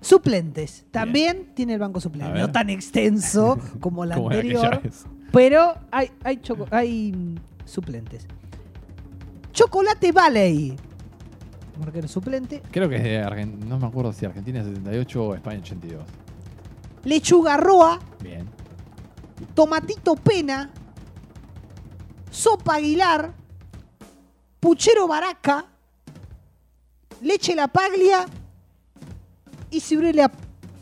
suplentes. También tiene el banco suplente. No tan extenso como la
Como
anterior.
vez.
Pero hay, hay, hay suplentes. Chocolate Valley. Marquero suplente.
Creo que es de Argentina. No me acuerdo si Argentina 78 o España 82.
Lechuga Roa.
Bien.
Tomatito Pena. Sopa Aguilar. Puchero Baraca. Leche La Paglia. Y ciruela,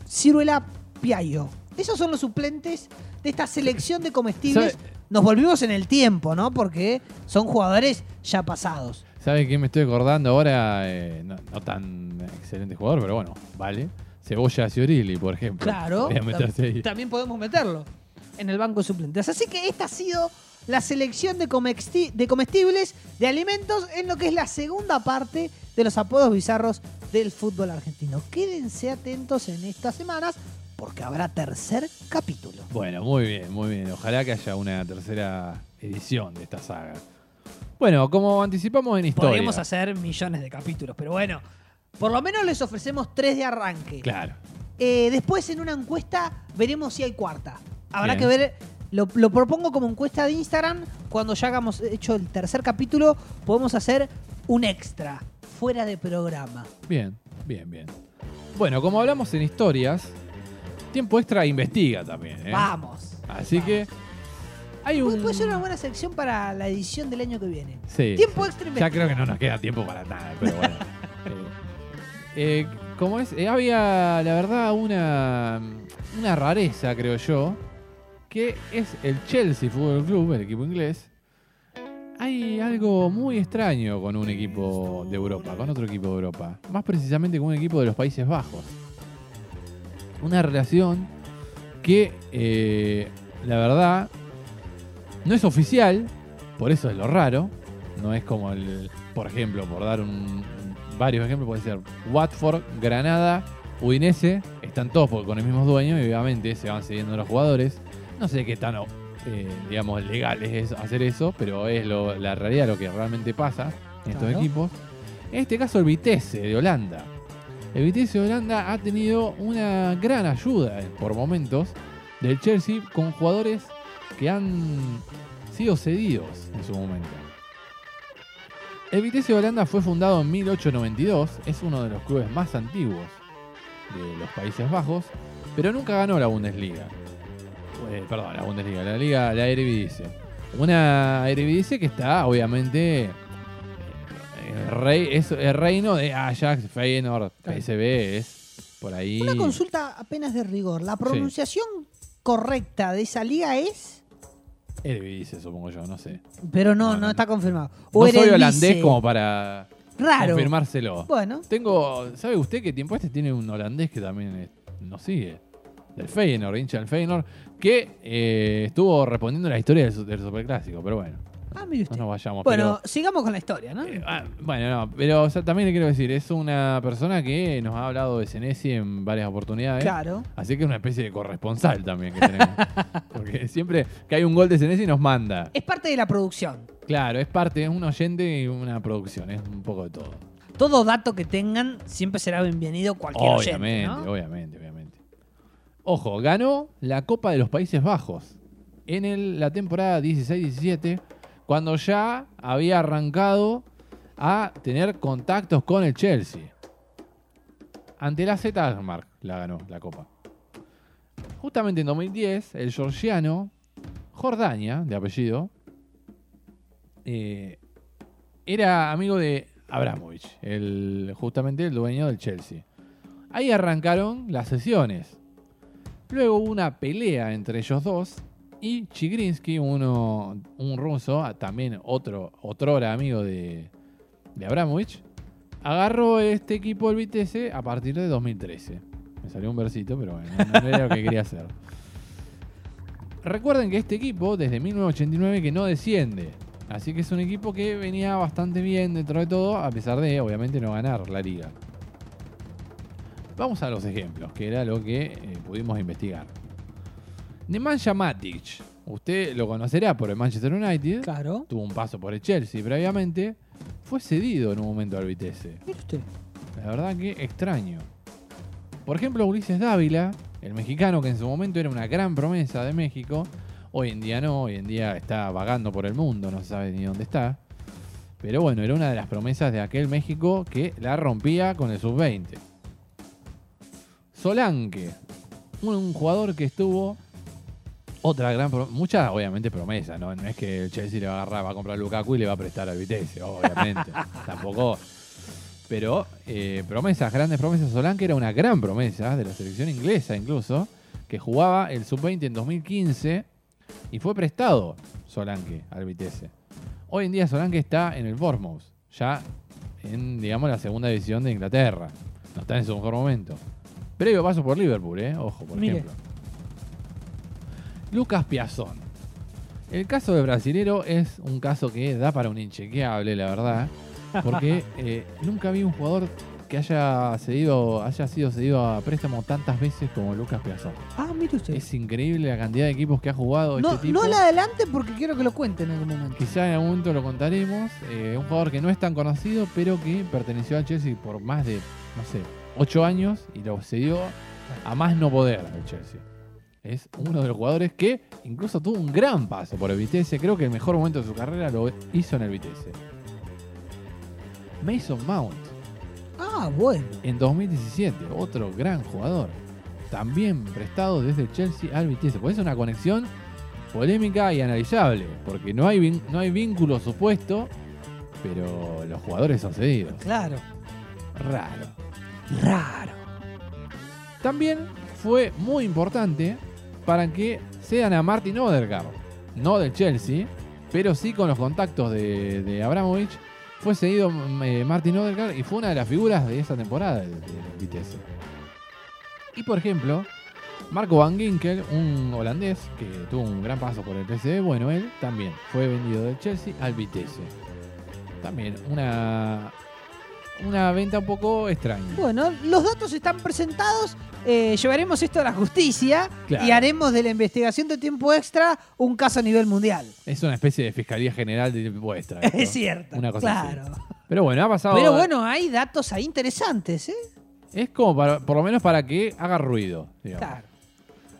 ciruela Piayo. Esos son los suplentes de esta selección de comestibles.
¿Sabe?
Nos volvimos en el tiempo, ¿no? Porque son jugadores ya pasados.
¿Sabe qué me estoy acordando ahora? Eh, no, no tan excelente jugador, pero bueno, vale. Cebolla Ciorili, por ejemplo.
Claro.
Ahí.
También podemos meterlo en el banco de suplentes. Así que esta ha sido la selección de, comesti- de comestibles, de alimentos, en lo que es la segunda parte de los apodos bizarros del fútbol argentino. Quédense atentos en estas semanas porque habrá tercer capítulo.
Bueno, muy bien, muy bien. Ojalá que haya una tercera edición de esta saga. Bueno, como anticipamos en historia.
Podríamos hacer millones de capítulos, pero bueno, por lo menos les ofrecemos tres de arranque.
Claro.
Eh, después en una encuesta veremos si hay cuarta. Habrá
Bien.
que ver, lo, lo propongo como encuesta de Instagram. Cuando ya hayamos hecho el tercer capítulo, podemos hacer un extra, fuera de programa.
Bien, bien, bien. Bueno, como hablamos en historias, Tiempo Extra investiga también. ¿eh?
Vamos.
Así
vamos.
que hay un...
Puede ser una buena sección para la edición del año que viene.
Sí,
Tiempo
sí.
Extra
Ya
investiga.
creo que no nos queda tiempo para nada, pero bueno. Eh, eh, como es, Eh, había la verdad una, una rareza, creo yo, que es el Chelsea Football Club, el equipo inglés. Hay algo muy extraño con un equipo de Europa, con otro equipo de Europa. Más precisamente con un equipo de los Países Bajos. Una relación que, eh, la verdad, no es oficial, por eso es lo raro. No es como el, por ejemplo, por dar un, varios ejemplos, puede ser Watford, Granada, Udinese, están todos con el mismo dueño y obviamente se van cediendo los jugadores. No sé qué tan, eh, digamos, legal es hacer eso, pero es lo- la realidad lo que realmente pasa en estos
Claro.
equipos. En este caso el Vitesse de Holanda. El Vitesse Holanda ha tenido una gran ayuda eh, por momentos del Chelsea con jugadores que han sido cedidos en su momento. El Vitesse Holanda fue fundado en 1892, es uno de los clubes más antiguos de los Países Bajos, pero nunca ganó la Bundesliga. Eh, perdón, la Bundesliga, la Liga, la Eredivisie. Una Eredivisie que está, obviamente, el, rey, es el reino de Ajax, Feyenoord. PSV, es por ahí.
Una consulta apenas de rigor. ¿La pronunciación correcta de esa liga es?
Eredivisie, supongo yo, no sé.
Pero no,
No,
no,
no.
está confirmado.
No soy
Eredivisie.
holandés como para
Raro.
confirmárselo.
Bueno,
Tengo, ¿sabe usted que tiempo este tiene un holandés que también eh, nos sigue? Del Feyenoord, hincha del Feyenoord, que eh, estuvo respondiendo la historia del Superclásico, pero bueno,
ah, mire
no
usted.
nos vayamos.
Bueno, sigamos con la historia, ¿no?
eh, ah, bueno, no, pero o sea, también le quiero decir, es una persona que nos ha hablado de Senesi en varias oportunidades.
claro.
Así que es una especie de corresponsal también que tenemos. Porque siempre que hay un gol de Senesi nos manda.
Es parte de la producción.
Claro, es parte, es un oyente y una producción, es un poco de todo.
Todo dato que tengan siempre será bienvenido cualquier
Obviamente,
oyente, ¿no?
obviamente, obviamente. Ojo, ganó la Copa de los Países Bajos en el- la temporada 16-17, cuando ya había arrancado a tener contactos con el Chelsea. Ante la Z Alkmaar la ganó la Copa. Justamente en 2010, el georgiano Jordania, de apellido, eh, era amigo de Abramovich, el, justamente el dueño del Chelsea. Ahí arrancaron las sesiones. Luego hubo una pelea entre ellos dos y Chigrinsky, uno, un ruso, ah, también otro, amigo de, Abramovich, agarró este equipo del Vitesse a partir de 2013. Me salió un versito, pero bueno, no, no era lo que quería hacer. Recuerden que este equipo, desde 1989, que no desciende. Así que es un equipo que venía bastante bien dentro de todo, a pesar de, obviamente, no ganar la liga. Vamos a los ejemplos, que era lo que eh, pudimos investigar. Nemanja Matic, usted lo conocerá por el Manchester United,
Claro.
tuvo un paso por el Chelsea previamente, fue cedido en un momento al Vitesse.
Mire usted.
La verdad que extraño. Por ejemplo, Ulises Dávila, el mexicano que en su momento era una gran promesa de México, hoy en día no, hoy en día está vagando por el mundo, no se sabe ni dónde está. Pero bueno, era una de las promesas de aquel México que la rompía con el sub-20. Solanke, un jugador que estuvo otra gran pro- muchas obviamente promesas, ¿no? No es que el Chelsea le va a agarrar, va a comprar a Lukaku y le va a prestar al Vitesse, obviamente. Tampoco. Pero eh, promesas, grandes promesas. Solanke era una gran promesa de la selección inglesa incluso, que jugaba el sub-20 en 2015 y fue prestado Solanke al Vitesse. Hoy en día Solanke está en el Bournemouth, ya en, digamos, la segunda división de Inglaterra. No está en su mejor momento. Previo paso por Liverpool, ¿eh? Ojo, por
Mire.
ejemplo. Lucas Piazón. El caso de Brasilero es un caso que da para un inchequeable, la verdad. Porque eh, nunca vi un jugador que haya cedido, haya sido cedido a préstamo tantas veces como Lucas Piazón.
Ah, mire usted.
Es increíble la cantidad de equipos que ha jugado
no,
este tipo.
no la adelante porque quiero que lo cuente en algún momento.
Quizá en algún momento lo contaremos. Eh, un jugador que no es tan conocido, pero que perteneció al Chelsea por más de, no sé, 8 años y lo cedió a más no poder al Chelsea. Es uno de los jugadores que incluso tuvo un gran paso por el Vitesse. Creo que el mejor momento de su carrera lo hizo en el Vitesse. Mason Mount,
Ah, bueno.
en 2017, otro gran jugador. También prestado desde el Chelsea al Vitesse. Pues es una conexión polémica y analizable. Porque no hay, no hay vínculo supuesto, pero los jugadores son cedidos.
Claro.
Raro.
Raro.
También fue muy importante para que sean a Martin Odegaard, no del Chelsea, pero sí con los contactos de, de Abramovich. Fue mm, eh, Martin Odegaard y fue una de las figuras de esa temporada del, Vitesse. Y por ejemplo, Marco Van Ginkel, un holandés que tuvo un gran paso por el PSV, bueno, él también fue vendido del Chelsea al Vitesse. También una, una venta un poco extraña.
Bueno, los datos están presentados. Eh, llevaremos esto a la justicia
Claro.
y haremos de la investigación de tiempo extra un caso a nivel mundial.
Es una especie de fiscalía general de vuestra. esto.
Es cierto.
Una cosa así. Pero bueno, ha pasado.
Pero bueno, hay datos ahí interesantes, ¿eh?
Es como para, por lo menos para que haga ruido. digamos.
Claro.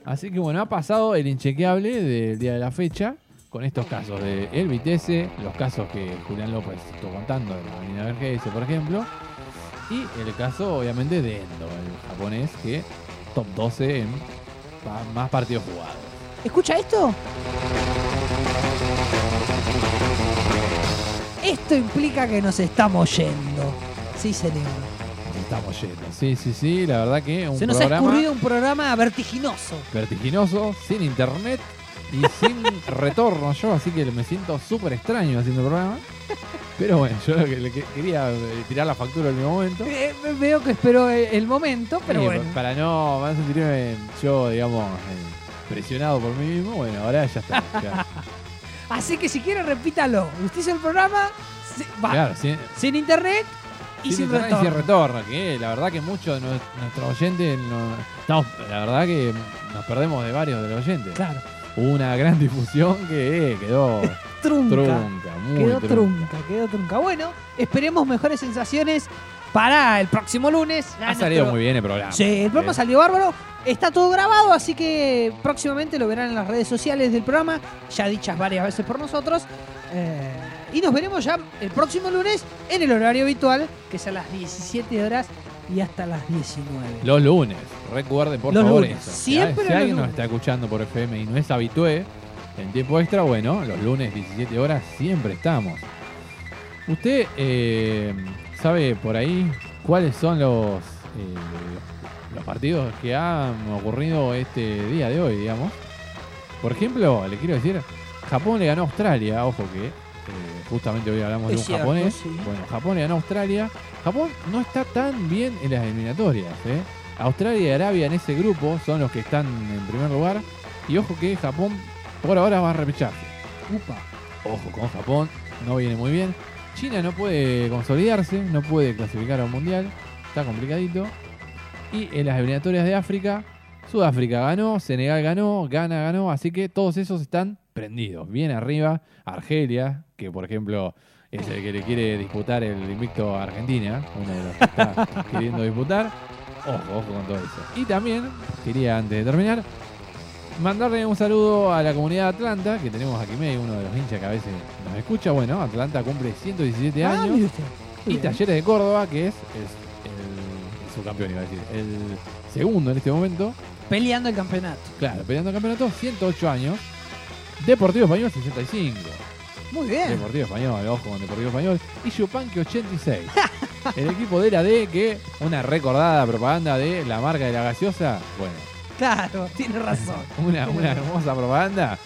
Así que bueno, ha pasado el inchequeable del día de la fecha con estos casos de El Vitesse, los casos que Julián López estuvo contando de la Avenida Vergese, por ejemplo, y el caso obviamente de Endo, el japonés que top 12 en pa- más partidos jugados.
¿Escucha esto? Esto implica que nos estamos yendo. Sí, señor.
Nos estamos yendo. Sí, sí, sí, la verdad que un
Se nos ha
programa
escurrido un programa vertiginoso.
vertiginoso, sin internet y sin retorno yo, así que me siento súper extraño haciendo el programa. Pero bueno, yo lo que le que- quería eh, tirar la factura en mi momento.
Eh, veo que esperó el el momento, pero
Sí,
bueno.
Para no más sentirme yo, digamos, eh, presionado por mí mismo, bueno, ahora ya está. ya.
Así que si quiere, repítalo. Usted hizo el programa si- va,
Claro, sin,
sin internet y sin,
internet y
retorno.
sin retorno, que la verdad que muchos de nues- nuestros oyentes, no- estamos, la verdad que nos perdemos de varios de los oyentes.
Claro.
Una gran difusión que eh, quedó
Trunca.
trunca, muy
Quedó
trunca.
trunca, quedó trunca. Bueno, esperemos mejores sensaciones para el próximo lunes.
Ha salido muy bien el programa.
Sí, el programa
Eh,
salió bárbaro. Está todo grabado, así que próximamente lo verán en las redes sociales del programa, ya dichas varias veces por nosotros. Eh, y nos veremos ya el próximo lunes en el horario habitual, que es a las 17 horas y hasta las 19.
Los lunes, recuerden por
Los
favor
lunes,
eso.
siempre
si,
los
alguien nos está escuchando por FM y no es habitué, en tiempo extra, bueno, los lunes 17 horas siempre estamos. ¿Usted eh, sabe por ahí cuáles son los, eh, los partidos que han ocurrido este día de hoy, digamos? Por ejemplo, le quiero decir, Japón le ganó a Australia, ojo que eh, justamente hoy hablamos de un
cierto,
japonés.
sí.
Bueno, Japón le ganó Australia. Japón no está tan bien en las eliminatorias. ¿eh? Australia y Arabia en ese grupo son los que están en primer lugar. Y ojo que Japón por ahora va a repecharse.
Upa.
Ojo con Japón, no viene muy bien. China no puede consolidarse, no puede clasificar a un mundial, está complicadito. Y en las eliminatorias de África, Sudáfrica ganó, Senegal ganó, Ghana ganó, así que todos esos están prendidos. Bien arriba, Argelia, que por ejemplo es el que le quiere disputar el invicto a Argentina, uno de los que está queriendo disputar. Ojo, ojo con todo eso. Y también quería, antes de terminar, mandarle un saludo a la comunidad de Atlanta, que tenemos aquí medio, uno de los hinchas que a veces nos escucha. Bueno, Atlanta cumple 117
Ah,
años. Y. Talleres de Córdoba, que es, es el subcampeón, iba a decir, el segundo en este momento.
Peleando el campeonato.
Claro, peleando el campeonato, 108 años. Deportivo Español, 65.
Muy bien.
Deportivo Español, ojo con Deportivo Español. Y Yupanqui 86. el equipo de la D, que una recordada propaganda de la marca de la gaseosa. Bueno,
Claro, tiene razón.
una, una hermosa propaganda.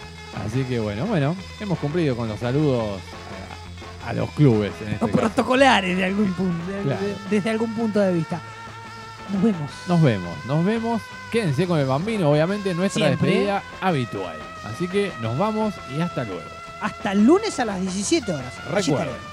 Así que bueno, bueno, hemos cumplido con los saludos a, a los clubes en este
Los
caso.
protocolares de algún punto, de-
Claro.
de- desde algún punto de vista. Nos vemos.
Nos vemos, nos vemos. Quédense con el bambino, obviamente, nuestra
Siempre.
despedida habitual. Así que nos vamos y hasta luego.
Hasta el lunes a las 17 horas.
Recuerden.